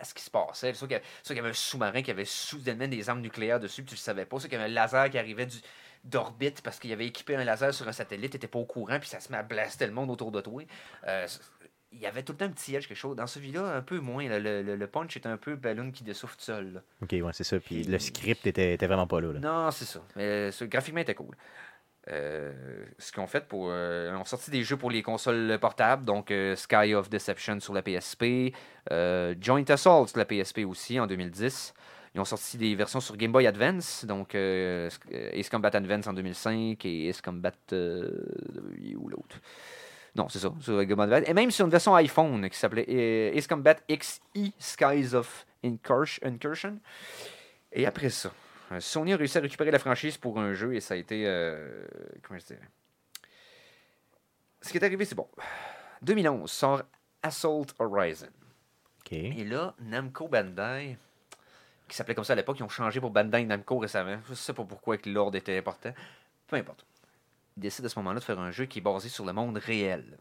à- ce qui se passait. Soit qu'il y, avait- un sous-marin qui avait soudainement des armes nucléaires dessus, puis tu le savais pas. Soit qu'il y avait un laser qui arrivait du- d'orbite parce qu'il avait équipé un laser sur un satellite, tu n'étais pas au courant, puis ça se met à blaster le monde autour de toi. Euh, il y avait tout le temps un petit edge, quelque chose. Dans celui-là, un peu moins. là. Le, le- le punch est un peu ballon qui dessouffle tout seul. là. Ok, ouais, c'est ça. Puis le script était, était vraiment pas là. là. Non, c'est ça. Mais ce, graphiquement, était cool. Euh, ce qu'ils ont fait pour. euh, ont sorti des jeux pour les consoles portables, donc euh, Sky of Deception sur la PSP, euh, Joint Assault sur la PSP aussi en 2010. Ils ont sorti des versions sur Game Boy Advance, donc Ace Combat Advance en 2005 et Ace Combat. est où l'autre Non, c'est ça, sur Game Boy Advance. Et même sur une version iPhone qui s'appelait Ace Combat XE Skies of Incurs- Incursion. Et après ça, Sony a réussi à récupérer la franchise pour un jeu et ça a été. euh, comment je dirais? Ce qui est arrivé, c'est bon. 2011 sort Assault Horizon. Et là, Namco Bandai, qui s'appelait comme ça à l'époque, ils ont changé pour Bandai Namco récemment. Je sais pas pourquoi que l'ordre était important. Peu importe. Ils décident à ce moment-là de faire un jeu qui est basé sur le monde réel.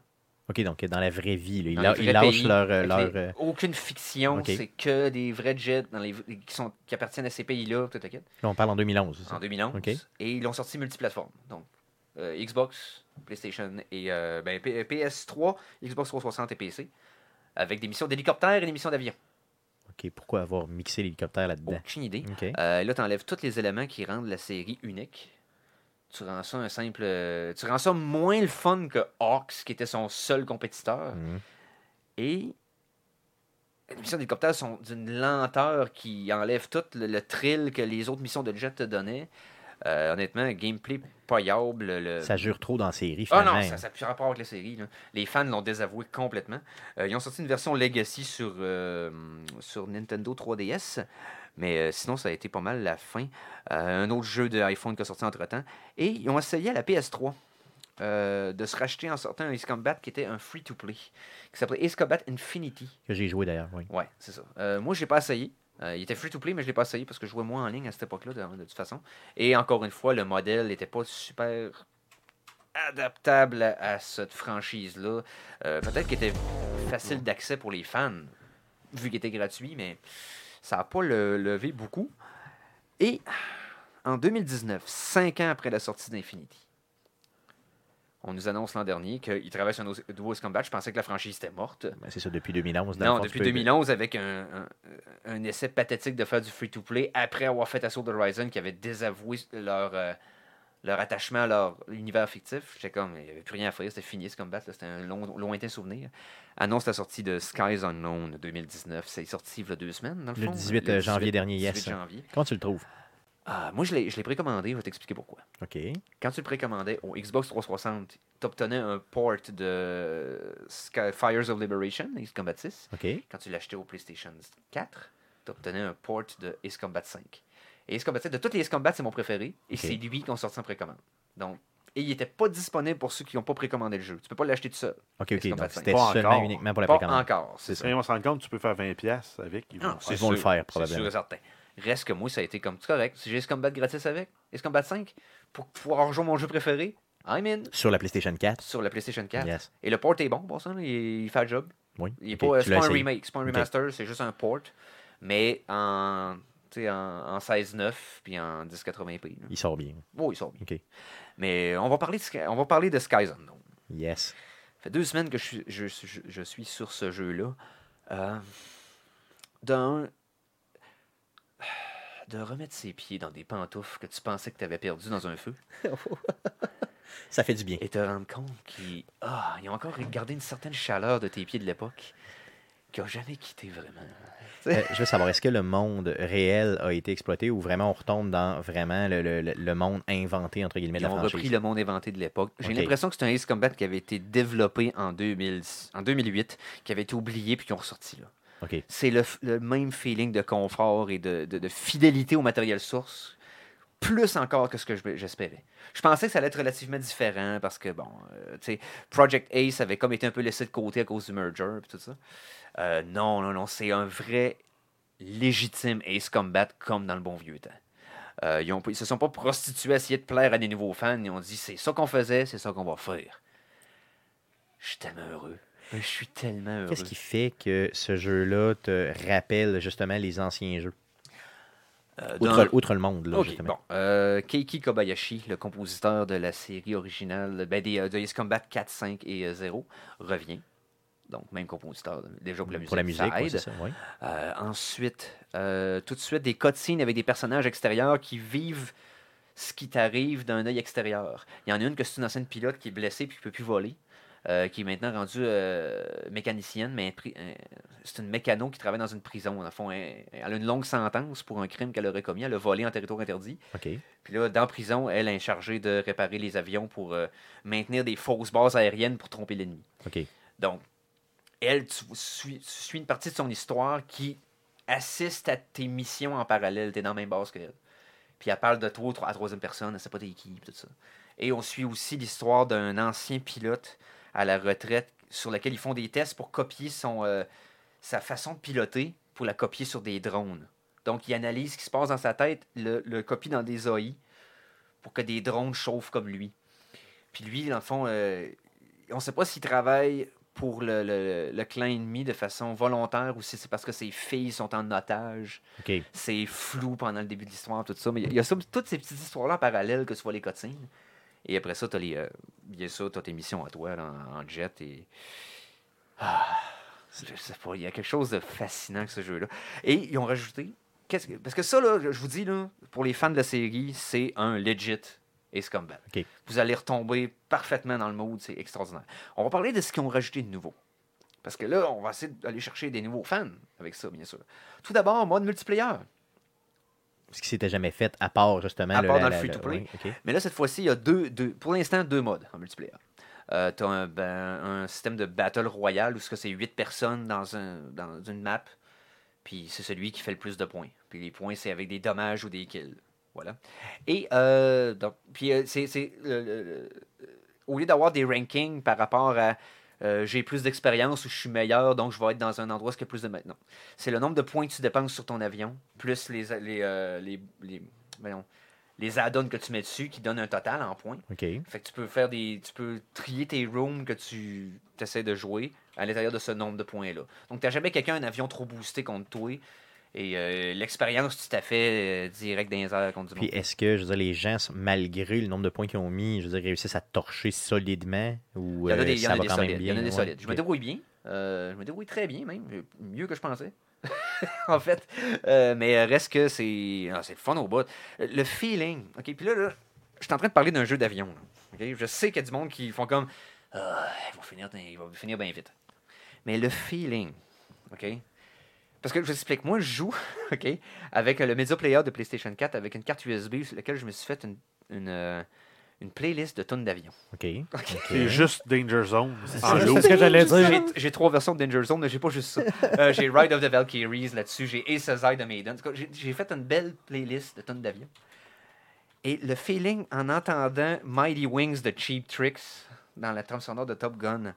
Ok, donc dans la vraie vie, là, ils, la- ils lâchent pays, leur. euh, avec leur, les- euh, Aucune fiction, c'est que des vrais jets dans les, qui, sont, qui appartiennent à ces pays-là. tout, tout, on parle en 2011. c'est ça? en 2011. Ok. Et ils l'ont sorti multiplateforme. Donc, euh, Xbox, PlayStation et euh, ben, P- PS3, Xbox 360 et PC. Avec des missions d'hélicoptère et des missions d'avion. Ok, pourquoi avoir mixé l'hélicoptère là-dedans? Aucune idée. Euh, là, tu enlèves tous les éléments qui rendent la série unique. Tu rends ça un simple. euh, Tu rends ça moins le fun que Hawks, qui était son seul compétiteur. Mhm. Et les missions d'hélicoptère sont d'une lenteur qui enlève tout le, le thrill que les autres missions de jet te donnaient. Euh, honnêtement, gameplay payable. Le... Ça jure trop dans la série, Ah finalement. non, ça n'a plus rapport avec la série. là. Les fans l'ont désavoué complètement. Euh, ils ont sorti une version Legacy sur, euh, sur Nintendo 3DS. Mais euh, sinon, ça a été pas mal la fin. Euh, un autre jeu de iPhone qui a sorti entre-temps. Et ils ont essayé à la PS3 euh, de se racheter en sortant un Ace Combat qui était un free-to-play, qui s'appelait Ace Combat Infinity. Que j'ai joué d'ailleurs, oui. Ouais, c'est ça. Moi, je l'ai pas essayé. Il était free-to-play, mais je l'ai pas essayé parce que je jouais moins en ligne à cette époque-là, de, de toute façon. Et encore une fois, le modèle n'était pas super adaptable à, à cette franchise-là. Euh, Peut-être qu'il était facile d'accès pour les fans, vu qu'il était gratuit, mais ça n'a pas le, levé beaucoup. Et en 2019, cinq ans après la sortie d'Infinity, on nous annonce l'an dernier qu'il travaille sur un nouveau Combat. Je pensais que la franchise était morte. Ben, c'est ça, depuis 2011. dans Non, depuis tu peux- 2011, avec un, un- un essai pathétique de faire du free-to-play, après avoir fait Assault Horizon, qui avait désavoué leur, euh, leur attachement à leur univers fictif. J'étais comme, il n'y avait plus rien à faire, c'était fini ce combat, c'était un long- lointain souvenir. Annonce la sortie de Skies Unknown 2019. C'est sorti il y a deux semaines, dans le Le fond. 18 janvier dernier, yes. 18 janvier. Comment tu le trouves? Ah, moi, je l'ai je l'ai précommandé, je vais t'expliquer pourquoi. Ok. Quand tu le précommandais au Xbox 360, tu obtenais un port de Sky- Fires of Liberation, Ace Combat 6. Ok. Quand tu l'achetais au PlayStation 4, tu obtenais un port de Ace Combat 5. Et Ace Combat 7, de tous les Ace Combat, c'est mon préféré. Et c'est lui qui ont sorti en précommande. Donc, et il n'était pas disponible pour ceux qui n'ont pas précommandé le jeu. Tu peux pas l'acheter tout seul. Ok, ok. Donc 5. c'était Pas seulement encore. uniquement pour la Pas précommande. encore, c'est ça. Et on se rend compte tu peux faire 20$ avec. ils vont Non, le faire. Ils vont le faire, C'est probablement. sûr et certain. Reste que moi, ça a été comme, c'est correct. Si j'ai Ace Combat gratis avec, Ace Combat 5, pour pouvoir rejouer mon jeu préféré, I'm in. Sur la PlayStation 4. Sur la PlayStation 4. Yes. Et le port est bon, pour ça. Il, il fait le job. Oui. Il est pas, c'est pas un remake, c'est pas un remaster, c'est juste un port. Mais en, en, en 16.9 puis en 1080p. là. Il sort bien. Oh, ils sont bien. Mais on va parler de, Sky- on va parler de Skies Unknown. Yes. Ça fait deux semaines que je suis, je, je- je suis sur ce jeu-là. Euh, d'un, de remettre ses pieds dans des pantoufles que tu pensais que tu avais perdues dans un feu Ça fait du bien. et te rendre compte qu'ils ah, ils ont encore gardé une certaine chaleur de tes pieds de l'époque qui n'a jamais quitté vraiment. Euh, je veux savoir, est-ce que le monde réel a été exploité ou vraiment on retombe dans vraiment le, le- le- monde inventé, entre guillemets, de Ils la ont franchise? repris le monde inventé de l'époque. J'ai l'impression que c'est un Ace Combat qui avait été développé en, 2000, en 2008, qui avait été oublié puis qui ont ressorti là. C'est le, le même feeling de confort et de, de- de fidélité au matériel source, plus encore que ce que je- j'espérais. Je pensais que ça allait être relativement différent parce que, bon, euh, tu sais, Project Ace avait comme été un peu laissé de côté à cause du merger et tout ça. Euh, non, non, non, c'est un vrai légitime Ace Combat comme dans le bon vieux temps. Euh, ils, ils se sont pas prostitués à essayer de plaire à des nouveaux fans. Ils ont dit c'est ça qu'on faisait, c'est ça qu'on va faire. Je suis tellement heureux. Je suis tellement heureux. Qu'est-ce qui fait que ce jeu-là te rappelle justement les anciens jeux? Euh, Outre, dans- outre le monde, là, bon. Euh, Keiki Kobayashi, le compositeur de la série originale ben, des, euh, de Ace Combat 4, 5 et euh, 0, revient. Donc, même compositeur, déjà pour la musique. Pour la musique, ça aide. ça. Euh, ensuite, tout de suite, des cutscenes avec des personnages extérieurs qui vivent ce qui t'arrive d'un œil extérieur. Il y en a une que c'est une ancienne pilote qui est blessée puis qui ne peut plus voler, euh, qui est maintenant rendue euh, mécanicienne, mais euh, c'est une mécano qui travaille dans une prison. Fond, elle, elle a une longue sentence pour un crime qu'elle aurait commis. Elle a volé en territoire interdit. Puis là, dans la prison, elle est chargée de réparer les avions pour maintenir des fausses bases aériennes pour tromper l'ennemi. Donc, elle, tu suis, tu suis une partie de son histoire qui assiste à tes missions en parallèle. Tu es dans la même base qu'elle. Puis elle parle de toi à troisième personne, elle sait pas tes qui, tout ça. Et on suit aussi l'histoire d'un ancien pilote à la retraite sur lequel ils font des tests pour copier son, euh, sa façon de piloter, pour la copier sur des drones. Donc, il analyse ce qui se passe dans sa tête, le, le copie dans des AI pour que des drones chauffent comme lui. Puis lui, dans le fond, euh, on ne sait pas s'il travaille pour le, le- le clan ennemi de façon volontaire ou si c'est parce que ses filles sont en otage. C'est flou pendant le début de l'histoire, tout ça. Mais il y a ça- toutes ces petites histoires-là en parallèle que tu vois les cutscenes. Et après ça, tu as les, euh, bien sûr, t'as tes missions à toi là, en, en jet. Et... Ah, je sais pas, il y a quelque chose de fascinant que ce jeu-là. Et ils ont rajouté. que- Parce que ça, là, je vous dis, là, pour les fans de la série, c'est un legit Ace Combat. Vous allez retomber parfaitement dans le mood, c'est extraordinaire. On va parler de ce qu'ils ont rajouté de nouveau. Parce que là, on va essayer d'aller chercher des nouveaux fans avec ça, bien sûr. Tout d'abord, mode multiplayer. Ce qui s'était jamais fait à part justement. À le- part la- dans le la- free-to-play. Mais là, cette fois-ci, il y a deux, deux- pour l'instant deux modes en multiplayer. Euh, tu as un, ben, un système de battle royale où c'est 8 personnes dans, un, dans une map. Puis c'est celui qui fait le plus de points. Puis les points, c'est avec des dommages ou des kills. Voilà. Et euh, donc, puis euh, c'est. au lieu d'avoir des rankings par rapport à euh, j'ai plus d'expérience ou je suis meilleur, donc je vais être dans un endroit où il y a plus de maintenant. C'est le nombre de points que tu dépenses sur ton avion, plus les, les, euh, les, les, voyons, les add-ons que tu mets dessus qui donnent un total en points. OK. Fait que tu peux faire des. Tu peux trier tes rooms que tu essaies de jouer à l'intérieur de ce nombre de points-là. Donc tu n'as jamais quelqu'un un avion trop boosté contre toi. Et euh, l'expérience, tu t'as fait euh, direct dans les airs contre du Puis est-ce que, je veux dire, les gens, malgré le nombre de points qu'ils ont mis, je veux dire, réussissent à torcher solidement ou Il y en a euh, des, ça va quand même solides. Il y bien? en a des solides. Je me débrouille bien. Euh, je me débrouille très bien, même. Mieux que je pensais. en fait. Euh, mais reste que c'est. ah, c'est le fun au bout. Le feeling. OK, puis là, là, je suis en train de parler d'un jeu d'avion. là. OK? Je sais qu'il y a du monde qui font comme. Ah, il va finir, il va finir bien vite. Mais le feeling. OK? Parce que je vous explique, moi je joue OK, avec le Media Player de PlayStation 4 avec une carte USB sur laquelle je me suis fait une, une, euh, une playlist de tonnes d'avions. OK. OK. C'est juste Danger Zone. C'est loop. ce que j'allais dire. J'ai- trois versions de Danger Zone, mais j'ai pas juste ça. Euh, j'ai Ride of the Valkyries là-dessus, j'ai Ace Eye de Maiden. J'ai fait une belle playlist de tonnes d'avions. Et le feeling en entendant Mighty Wings de Cheap Tricks dans la trame sonore de Top Gun,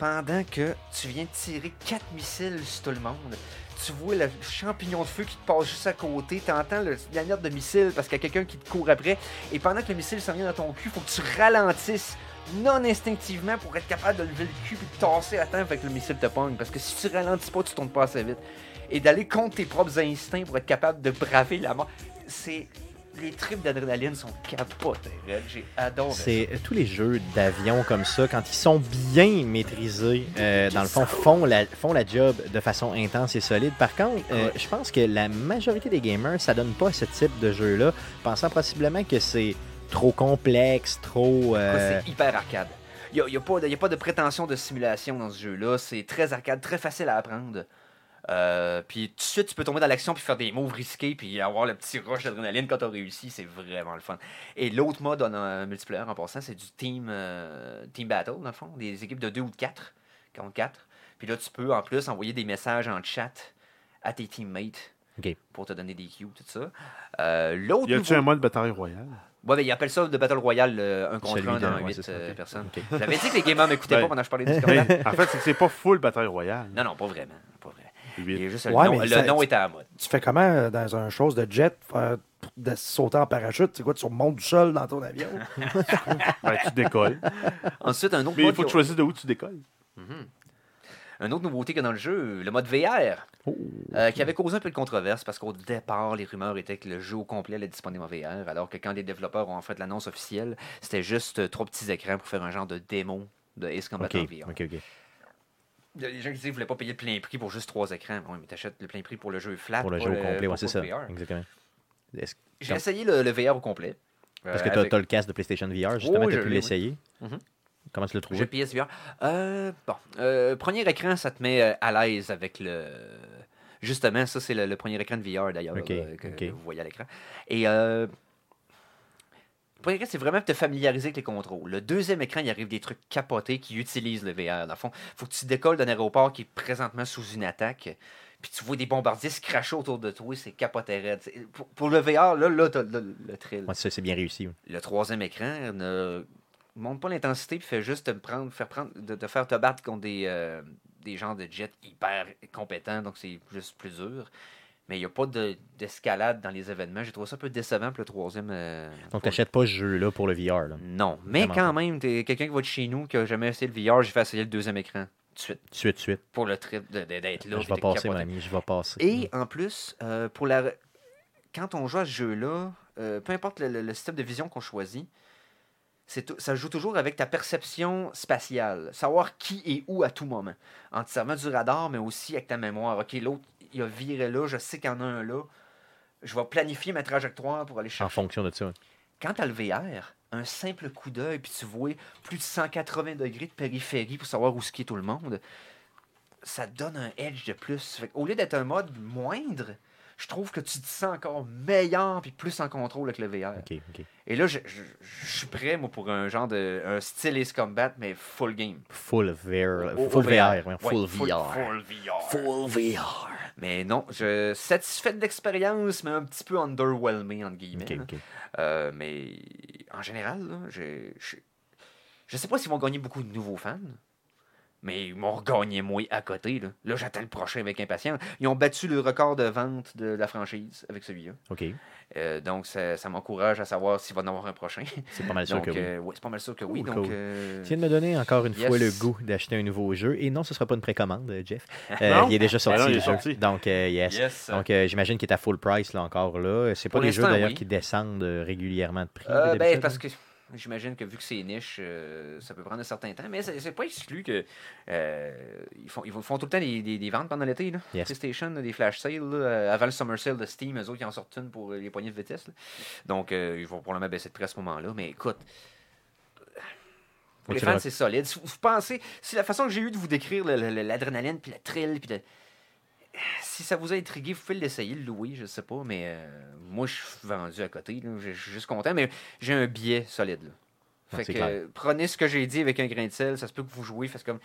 pendant que tu viens de tirer quatre missiles sur tout le monde, tu vois le champignon de feu qui te passe juste à côté, tu entends le lanière de missile parce qu'il y a quelqu'un qui te court après, et pendant que le missile s'en vient dans ton cul, faut que tu ralentisses non instinctivement pour être capable de lever le cul et de tasser à temps avec le missile te pogne. Parce que si tu ralentis pas, tu tournes pas assez vite. Et d'aller contre tes propres instincts pour être capable de braver la mort. C'est. Les tripes d'adrénaline sont capotés. Red. J'ai adoré. C'est tous les jeux d'avion comme ça, quand ils sont bien maîtrisés, euh, dans le fond, font la, font la job de façon intense et solide. Par contre, euh, je pense que la majorité des gamers, ça donne pas à ce type de jeu-là, pensant possiblement que c'est trop complexe, trop. euh, C'est hyper arcade. Il n'y a, pas de- y a pas de prétention de simulation dans ce jeu-là. C'est très arcade, très facile à apprendre. Euh, puis tout de suite, tu peux tomber dans l'action puis faire des moves risqués puis avoir le petit rush d'adrénaline quand t'as réussi. C'est vraiment le fun. Et l'autre mode en euh, multiplayer, en passant, c'est du team, euh, team battle, dans le fond. Des équipes de 2 ou de 4 contre 4. Puis là, tu peux en plus envoyer des messages en chat à tes teammates okay. pour te donner des cues, tout ça. Euh, l'autre y a-tu nouveau... un mode bataille royale? Ouais, mais ils appellent ça de Battle Royale euh, un contre un dans 8 personnes. Okay. J'avais dit que les gamers m'écoutaient pas pendant que je parlais du En fait, c'est que c'est pas full Battle Royale. Non, non. Pas vraiment. Le, nom, est à la mode. Tu fais comment euh, dans un chose de jet faire, de sauter en parachute? C'est quoi, tu remontes du sol dans ton avion? ben, tu décolles. Ensuite, un autre Mais il faut choisir de où tu décolles. Mm -hmm. Un autre nouveauté que dans le jeu, le mode VR, oh. euh, qui avait causé un peu de controverse parce qu'au départ, les rumeurs étaient que le jeu au complet allait disponible en VR, alors que quand les développeurs ont en fait l'annonce officielle, c'était juste euh, trois petits écrans pour faire un genre de démon de Ace Combat okay. en VR. Il y a des gens qui disaient qu'ils ne voulaient pas payer le plein prix pour juste trois écrans. Oui, mais t'achètes le plein prix pour le jeu flat. Pour le jeu au complet, ouais, c'est ça. Exactement. J'ai essayé le, le VR au complet. Parce Euh, que t'as avec- as le casque de PlayStation VR, justement, t'as je pu oui. l'essayer. Mhm. Comment tu l'as J'ai trouvé? PSVR. Euh, bon, euh, premier écran, ça te met euh, à l'aise avec le. Justement, ça, c'est le, le premier écran de VR d'ailleurs que vous voyez à l'écran. Et euh, le premier écran, c'est vraiment pour te familiariser avec les contrôles. Le deuxième écran, il arrive des trucs capotés qui utilisent le VR. Dans le fond, faut que tu décolles d'un aéroport qui est présentement sous une attaque. Puis tu vois des bombardiers se cracher autour de toi, c'est capoté raide. Pour, pour le VR, là, là t'as le, le thrill. Ouais, ça, c'est bien réussi. Le troisième écran ne monte pas l'intensité puis fait juste te prendre, faire prendre, de, de faire te battre contre des, euh, des gens de jet hyper compétents, donc c'est juste plus dur. Mais il n'y a pas de- d'escalade dans les événements. J'ai trouvé ça un peu décevant pour le troisième. euh, Donc, t'achètes pas ce jeu-là pour le VR. Là. Non, mais Vraiment quand même, t'es quelqu'un qui va de chez nous, qui n'a jamais essayé le VR, j'ai fait essayer le deuxième écran. De suite. Suite, suite. Pour le trip d'être là. je vais passer, mon ami, je vais passer. Et en plus, euh, pour la... quand on joue à ce jeu-là, euh, peu importe le, le- le système de vision qu'on choisit, ça joue toujours avec ta perception spatiale. Savoir qui est où à tout moment. En te servant du radar, mais aussi avec ta mémoire. OK, l'autre, il a viré là, je sais qu'il y en a un là. Je vais planifier ma trajectoire pour aller En chercher. fonction de ça. ouais. Quand tu as le VR, un simple coup d'œil, puis tu vois plus de 180 degrés de périphérie pour savoir où ce qui est tout le monde, ça te donne un edge de plus. Fait Au lieu d'être un mode moindre, je trouve que tu te sens encore meilleur puis plus en contrôle avec le VR. Et là, je, je- je suis prêt, moi, pour un genre de un style Ace Combat, mais full game. Full VR. Full VR. Full VR. Full VR. Mais non, je satisfait de l'expérience, mais un petit peu underwhelming, entre guillemets. Euh, mais en général, là, j'ai- je je sais pas s'ils vont gagner beaucoup de nouveaux fans, mais ils m'ont regagné moi à côté. Là, là j'attends le prochain avec impatience. Ils ont battu le record de vente de la franchise avec celui-là. Ok. Euh, donc, ça, ça m'encourage à savoir s'il va en avoir un prochain. C'est pas mal sûr donc, que oui. euh, ouais, c'est pas mal sûr que oui. Cool, Donc, cool. euh, Tu viens de me donner encore une Yes. fois le goût d'acheter un nouveau jeu. Et non, ce ne sera pas une précommande, Jeff. Euh, Non? il est déjà sorti, Ben non, il le est jeu. sorti. Donc, euh, yes. yes. Donc, euh, j'imagine qu'il est à full price là encore là. C'est pas Pour des jeux d'ailleurs oui. qui descendent régulièrement de prix. Euh, ben, parce que j'imagine que vu que c'est niche, euh, ça peut prendre un certain temps. Mais c'est pas exclu que euh, ils, font, ils font tout le temps des, des- des ventes pendant l'été. Yes. PlayStation, des flash sales. là, euh, avant le summer sale de Steam, eux autres, ils en sortent une pour les poignées de vitesse. là. Donc, euh, ils vont probablement baisser de prix à ce moment-là. Mais écoute. Pour les fans, c'est solide. Si vous pensez, si la façon que j'ai eu de vous décrire l'adrénaline, puis le thrill, puis le- si ça vous a intrigué, vous pouvez l'essayer, le louer, je sais pas, mais euh, moi, je suis vendu à côté. Je suis juste content, mais j'ai un biais solide. Là. Ouais, Fait c'est que clair. euh, prenez ce que j'ai dit avec un grain de sel. Ça se peut que vous jouez, faites comme.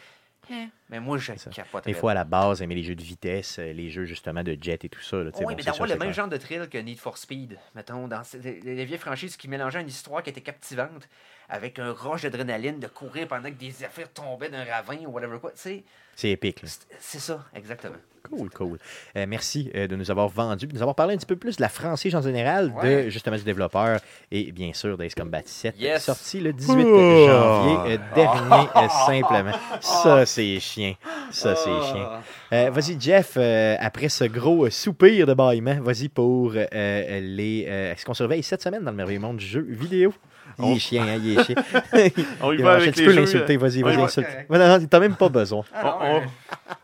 Eh, mais moi, je ça. capote. Des fois, à la base, aimer les jeux de vitesse, euh, les jeux justement de jet et tout ça. Là, Oui, bon, mais c'est d'avoir le même genre de thrill que Need for Speed, mettons, dans les vieilles franchises qui mélangeaient une histoire qui était captivante avec un rush d'adrénaline, de courir pendant que des affaires tombaient d'un ravin ou whatever quoi. Tu sais, C'est épique. c'est c'est ça, exactement. Cool, cool. Euh, merci euh, de nous avoir vendu, de nous avoir parlé un petit peu plus de la franchise en général, Ouais. de justement du développeur et bien sûr d'Ace Combat 7, Yes. sorti le 18 Oh. janvier euh, dernier, euh, simplement. Ça, c'est chien. Ça, c'est Ah. chien. Euh, vas-y, Jeff, euh, après ce gros euh, soupir de bâillement, vas-y pour euh, euh, les. euh, Est-ce qu'on surveille cette semaine dans le merveilleux monde du jeu vidéo? Il est On- chien, hein, il est chien. On y va avec tu les peux jeux. l'insulter, vas-y, y vas-y, va- insulte. t'as même pas besoin. On, on-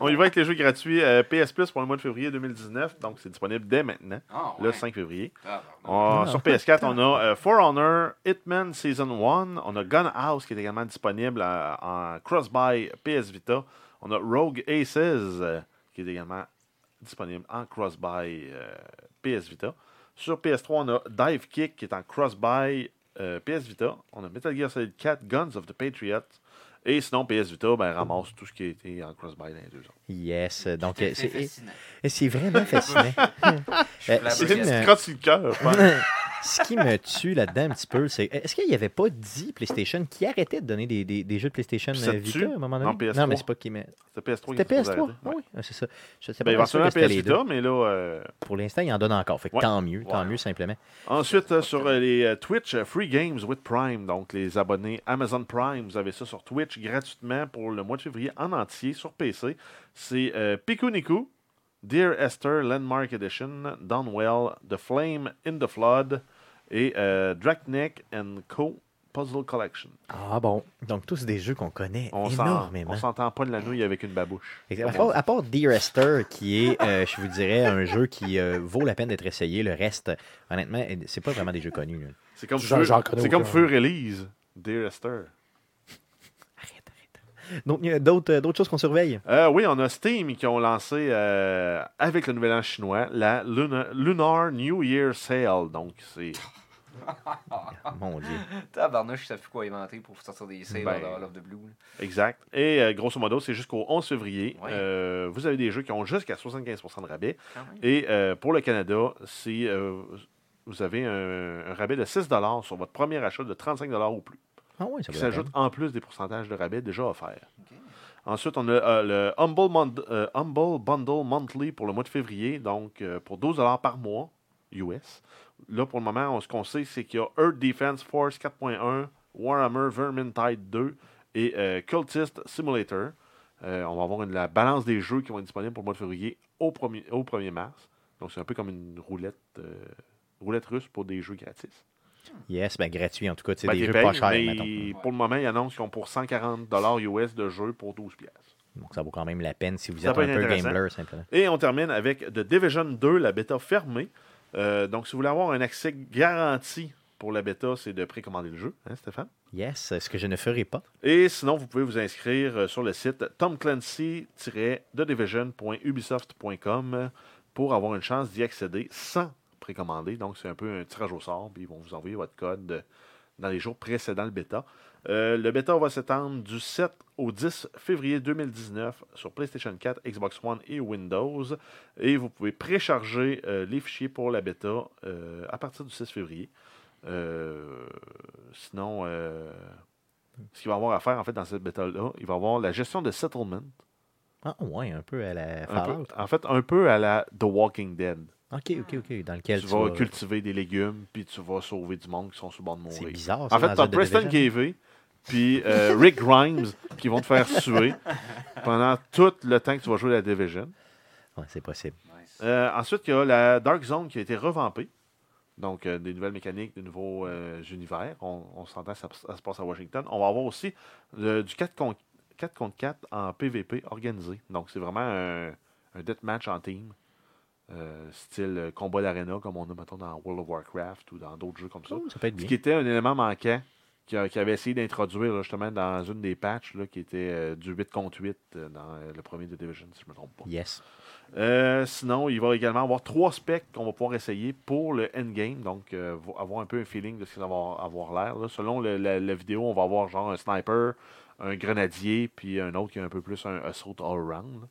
on y va avec les jeux gratuits euh, PS Plus pour le mois de février 2019. Donc, c'est disponible dès maintenant, Ah, le ouais. 5 février. Ah, On- Ah. Sur PS4, on a euh, For Honor, Hitman Season 1. On a Gunhouse qui est également disponible euh, en cross-buy PS Vita. On a Rogue Aces euh, qui est également disponible en cross-buy euh, PS Vita. Sur PS3, on a Dive Kick qui est en cross-buy euh, PS Vita. On a Metal Gear Solid 4, Guns of the Patriot. Et sinon, PS Vita ben, ramasse tout ce qui a été en cross-buy dans les deux ans. Yes, donc euh, C'est c'est vraiment fascinant. Euh, c'est une une, petite crotte sur le cœur. Ce qui me tue là-dedans un petit peu, c'est est-ce qu'il n'y avait pas dit PlayStation qui arrêtait de donner des, des- des jeux de PlayStation euh, Vita à un moment donné? Non, PS3. Non, mais c'est pas qui met. C'était PS3. C'était qui était supposé PS3 arrêter. Ah oui, c'est ça. Je sais Ben, pas éventuellement PS les deux. Vita, mais là, euh, Pour l'instant, il en donne encore. Fait que Ouais. tant mieux, tant mieux simplement. Ensuite, euh, sur euh, les Twitch Free Games with Prime, donc les abonnés Amazon Prime, vous avez ça sur Twitch gratuitement pour le mois de février en entier sur PC. C'est euh, Piku Niku, Dear Esther Landmark Edition, Downwell, The Flame in the Flood et euh, Draknek and Co. Puzzle Collection. Ah bon. Donc, tous des jeux qu'on connaît On énormément. on s'entend pas de la nouille avec une babouche. À part, à part Dear Esther, qui est, euh, je vous dirais, un jeu qui euh, vaut la peine d'être essayé, le reste, honnêtement, c'est pas vraiment des jeux connus. C'est comme, Feu- c'est comme. Feu Release, Dear Esther. Arrête, arrête. Donc, il y a d'autres, euh, d'autres choses qu'on surveille? Euh, oui, on a Steam qui ont lancé euh, avec le nouvel an chinois la Luna- Lunar New Year Sale. Donc, c'est. Mon Dieu. Tabarnouche, ça fait quoi inventer pour sortir des sales Ben, dans of the Blue. là? Exact. Et euh, grosso modo, c'est jusqu'au 11 février. Ouais. Euh, vous avez des jeux qui ont jusqu'à 75% de rabais. Quand même. Et euh, pour le Canada, c'est, euh, vous avez un, un rabais de 6 sur votre premier achat de 35 ou plus. Ah oui, ça qui s'ajoute en plus des pourcentages de rabais déjà offerts. Ensuite, on a euh, le Humble, Mon- euh, Humble Bundle Monthly pour le mois de février, donc euh, pour 12 par mois US. Là, pour le moment, on- ce qu'on sait, c'est qu'il y a Earth Defense Force 4.1, Warhammer Vermintide 2 et euh, Cultist Simulator. Euh, on va avoir une- la balance des jeux qui vont être disponibles pour le mois de février au 1er, au 1er mars. Donc, c'est un peu comme une roulette, euh, roulette russe pour des jeux gratis. Yes, ben gratuit en tout cas. C'est Ben, des jeux pas chers, mais pour le moment, ils annoncent qu'ils ont pour 140 US de jeux pour 12 pièces. Donc, ça vaut quand même la peine si vous Ça êtes un peu gambler, simplement. Et on termine avec The Division 2, la bêta fermée. Euh, donc, si vous voulez avoir un accès garanti pour la bêta, c'est de précommander le jeu, hein, Stéphane? Yes, ce que je ne ferai pas. Et sinon, vous pouvez vous inscrire euh, sur le site tomclancy-thedivision.ubisoft.com pour avoir une chance d'y accéder sans précommander. Donc, c'est un peu un tirage au sort, puis ils vont vous envoyer votre code dans les jours précédant le bêta. Euh, le bêta va s'étendre du 7 au 10 février 2019 sur PlayStation 4, Xbox One et Windows. Et vous pouvez précharger euh, les fichiers pour la bêta euh, à partir du 6 février. Euh, sinon, euh, ce qu'il va y avoir à faire en fait dans cette bêta-là, il va y avoir la gestion de settlement. Ah ouais, un peu à la peu- Fallout. en fait, un peu à la The Walking Dead. Ok, ok, ok. Dans lequel tu tu, vas vas- cultiver des légumes, puis tu vas sauver du monde qui sont sur le bord de C'est mourir. bizarre. Ça, En fait, un The Preston Division. Puis euh, Rick Grimes, qui vont te faire suer pendant tout le temps que tu vas jouer à la Division. Ouais, c'est possible. Euh, ensuite, il y a la Dark Zone qui a été revampée. Donc, euh, des nouvelles mécaniques, des nouveaux euh, univers. On, on s'entend que ça, ça se passe à Washington. On va avoir aussi le- du 4 contre, 4 contre 4 en PVP organisé. Donc, c'est vraiment un, un deathmatch en team. euh, style combat d'arena, comme on a, mettons, dans World of Warcraft ou dans d'autres jeux comme ça. Oh, ça peut être Ce bien. qui était un élément manquant qui, a- qui avait essayé d'introduire là, justement dans une des patchs là, qui était euh, du 8 contre 8 euh, dans euh, le premier de Division, si je ne me trompe pas. Yes. Sinon, il va également avoir trois specs qu'on va pouvoir essayer pour le endgame. Donc, vo- avoir un peu un feeling de ce ça va avoir l'air. là. Selon le- la, la vidéo, on va avoir genre un sniper, un grenadier, puis un autre qui est un peu plus un assault all-around. là.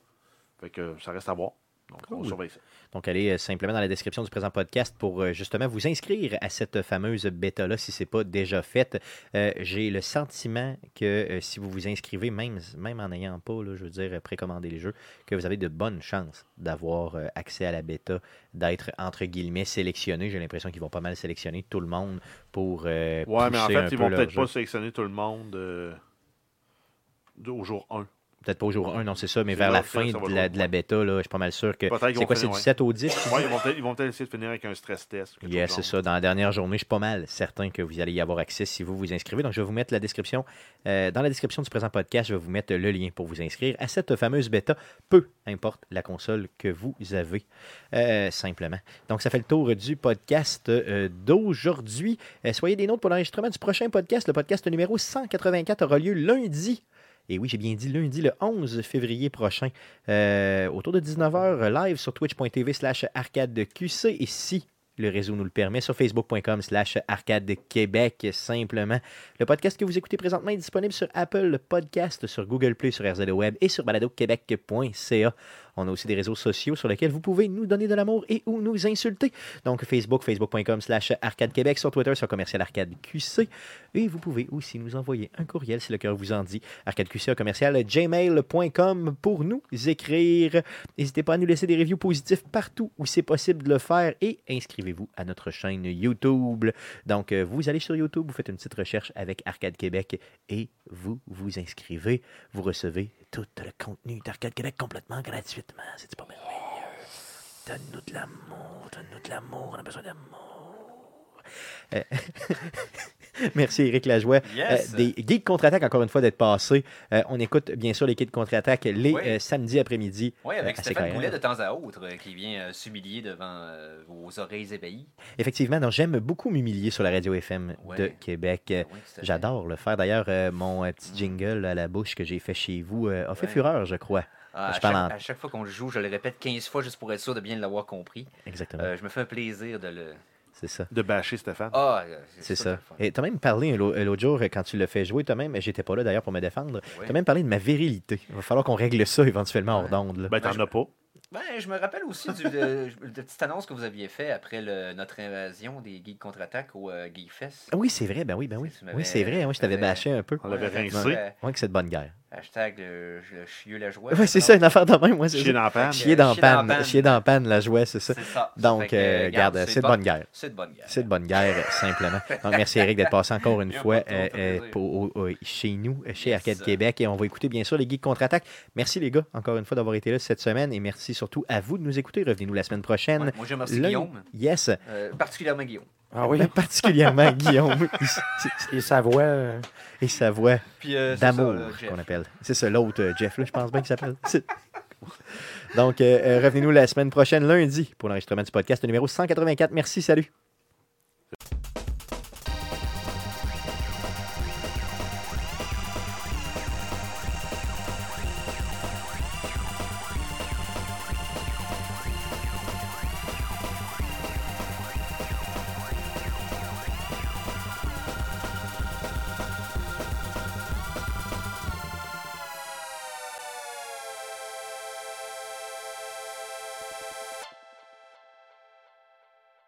Fait que ça reste à voir. Donc, on Cool. surveille ça. Donc, allez euh, simplement dans la description du présent podcast pour euh, justement vous inscrire à cette fameuse bêta-là si ce n'est pas déjà fait. Euh, J'ai le sentiment que euh, si vous vous inscrivez, même, même en n'ayant pas, là, je veux dire, précommandé les jeux, que vous avez de bonnes chances d'avoir euh, accès à la bêta, d'être entre guillemets sélectionné. J'ai l'impression qu'ils vont pas mal sélectionner tout le monde pour. Ouais, mais en fait, ils vont peut-être pas sélectionner tout le monde au jour 1. Peut-être pas au jour 1, non, c'est ça, mais vers la fin de la, de la bêta, là, je suis pas mal sûr que. C'est quoi, c'est du ouais. 7 au 10 Ouais, ils vont peut-être essayer de finir avec un stress test. chose c'est ça. Dans la dernière journée, je suis pas mal certain que vous allez y avoir accès si vous vous inscrivez. Donc, je vais vous mettre la description. euh, dans la description du présent podcast, je vais vous mettre le lien pour vous inscrire à cette fameuse bêta, peu importe la console que vous avez, euh, simplement. Donc, ça fait le tour du podcast euh, d'aujourd'hui. Soyez des nôtres pour l'enregistrement du prochain podcast. Le podcast numéro 184 aura lieu lundi. Et oui, j'ai bien dit lundi, le 11 février prochain, euh, autour de 19h, live sur twitch.tv slash arcadeqc. Et si le réseau nous le permet, sur facebook.com slash arcade Québec, simplement. Le podcast que vous écoutez présentement est disponible sur Apple Podcast, sur Google Play, sur RZO Web et sur baladoquebec.ca. On a aussi des réseaux sociaux sur lesquels vous pouvez nous donner de l'amour et ou nous insulter. Donc Facebook, facebook.com slash Arcade Québec, sur Twitter, sur commercial Arcade QC. Et vous pouvez aussi nous envoyer un courriel si le cœur vous en dit. ArcadeQC commercial gmail.com pour nous écrire. N'hésitez pas à nous laisser des reviews positifs partout où c'est possible de le faire et inscrivez-vous à notre chaîne YouTube. Donc, euh, vous allez sur YouTube, vous faites une petite recherche avec Arcade Québec et vous vous inscrivez. Vous recevez tout le contenu d'Arcade Québec complètement gratuitement. C'est pas merveilleux. Donne-nous de l'amour, donne-nous de l'amour, on a besoin d'amour. Euh, Merci Eric Lajoie. Yes. Euh, des Geeks contre-attaque, encore une fois, d'être passé. Euh, on écoute bien sûr les Geeks contre-attaque les Oui. samedis après-midi. Oui, avec Stéphane. Goulet de temps à autre, qui vient s'humilier devant vos oreilles ébahies. Effectivement, donc j'aime beaucoup m'humilier sur la radio FM Ouais. de Québec. Fait. J'adore le faire. D'ailleurs, mon petit jingle à la bouche que j'ai fait chez vous a fait Ouais. fureur, je crois. Ah, Je à, parle chaque, en- à chaque fois qu'on le joue, je le répète 15 fois juste pour être sûr de bien l'avoir compris. Exactement. Euh, je me fais un plaisir de le. C'est ça. De bâcher Stéphane. Ah, euh, C'est ça. le. Et tu as même parlé l'au- l'autre jour, quand tu l'as fait jouer, toi même, j'étais pas là d'ailleurs pour me défendre, Ouais. tu as même parlé de ma virilité. Il va falloir qu'on règle ça éventuellement hors Ouais. d'onde. là. Ben, t'en as pas. Ben, je me rappelle aussi du, de, de la petite annonce que vous aviez fait après le- notre invasion des Geeks contre-attaque au euh, Geek Fest. Ah oui, c'est vrai, ben oui, ben oui. Tu Oui, c'est vrai, moi je t'avais bâché un peu. On l'avait rincé. Ouais, que c'est de bonne guerre. Hashtag le, le chieux la joie. Ouais, c'est ça, une affaire de même, moi. Chier dans la panne. Chier dans Chier dans panne. Chier dans panne, la joie, c'est ça. Donc, que, euh, regarde, regarde, c'est de bonne guerre. C'est de bonne guerre. C'est de bonne guerre, simplement. Donc, merci Eric d'être passé encore une fois euh, trop, euh, plaisir. pour- au- au- chez nous, euh, chez Yes. Arcade Québec. Et on va écouter, bien sûr, les Geeks contre-attaque. Merci, les gars, encore une fois, d'avoir été là cette semaine. Et merci surtout à vous de nous écouter. Revenez-nous la semaine prochaine. Ouais, moi, je remercie Lundi- Guillaume, Yes. euh, particulièrement Guillaume. Ah oui, Ben, particulièrement Guillaume et sa voix. euh, et sa voix euh, c'est d'amour Jeff. qu'on appelle. C'est ça, l'autre euh, Jeff, là, je pense bien qu'il s'appelle. Donc, euh, euh, revenez-nous la semaine prochaine, lundi, pour l'enregistrement du podcast numéro 184. Merci, salut.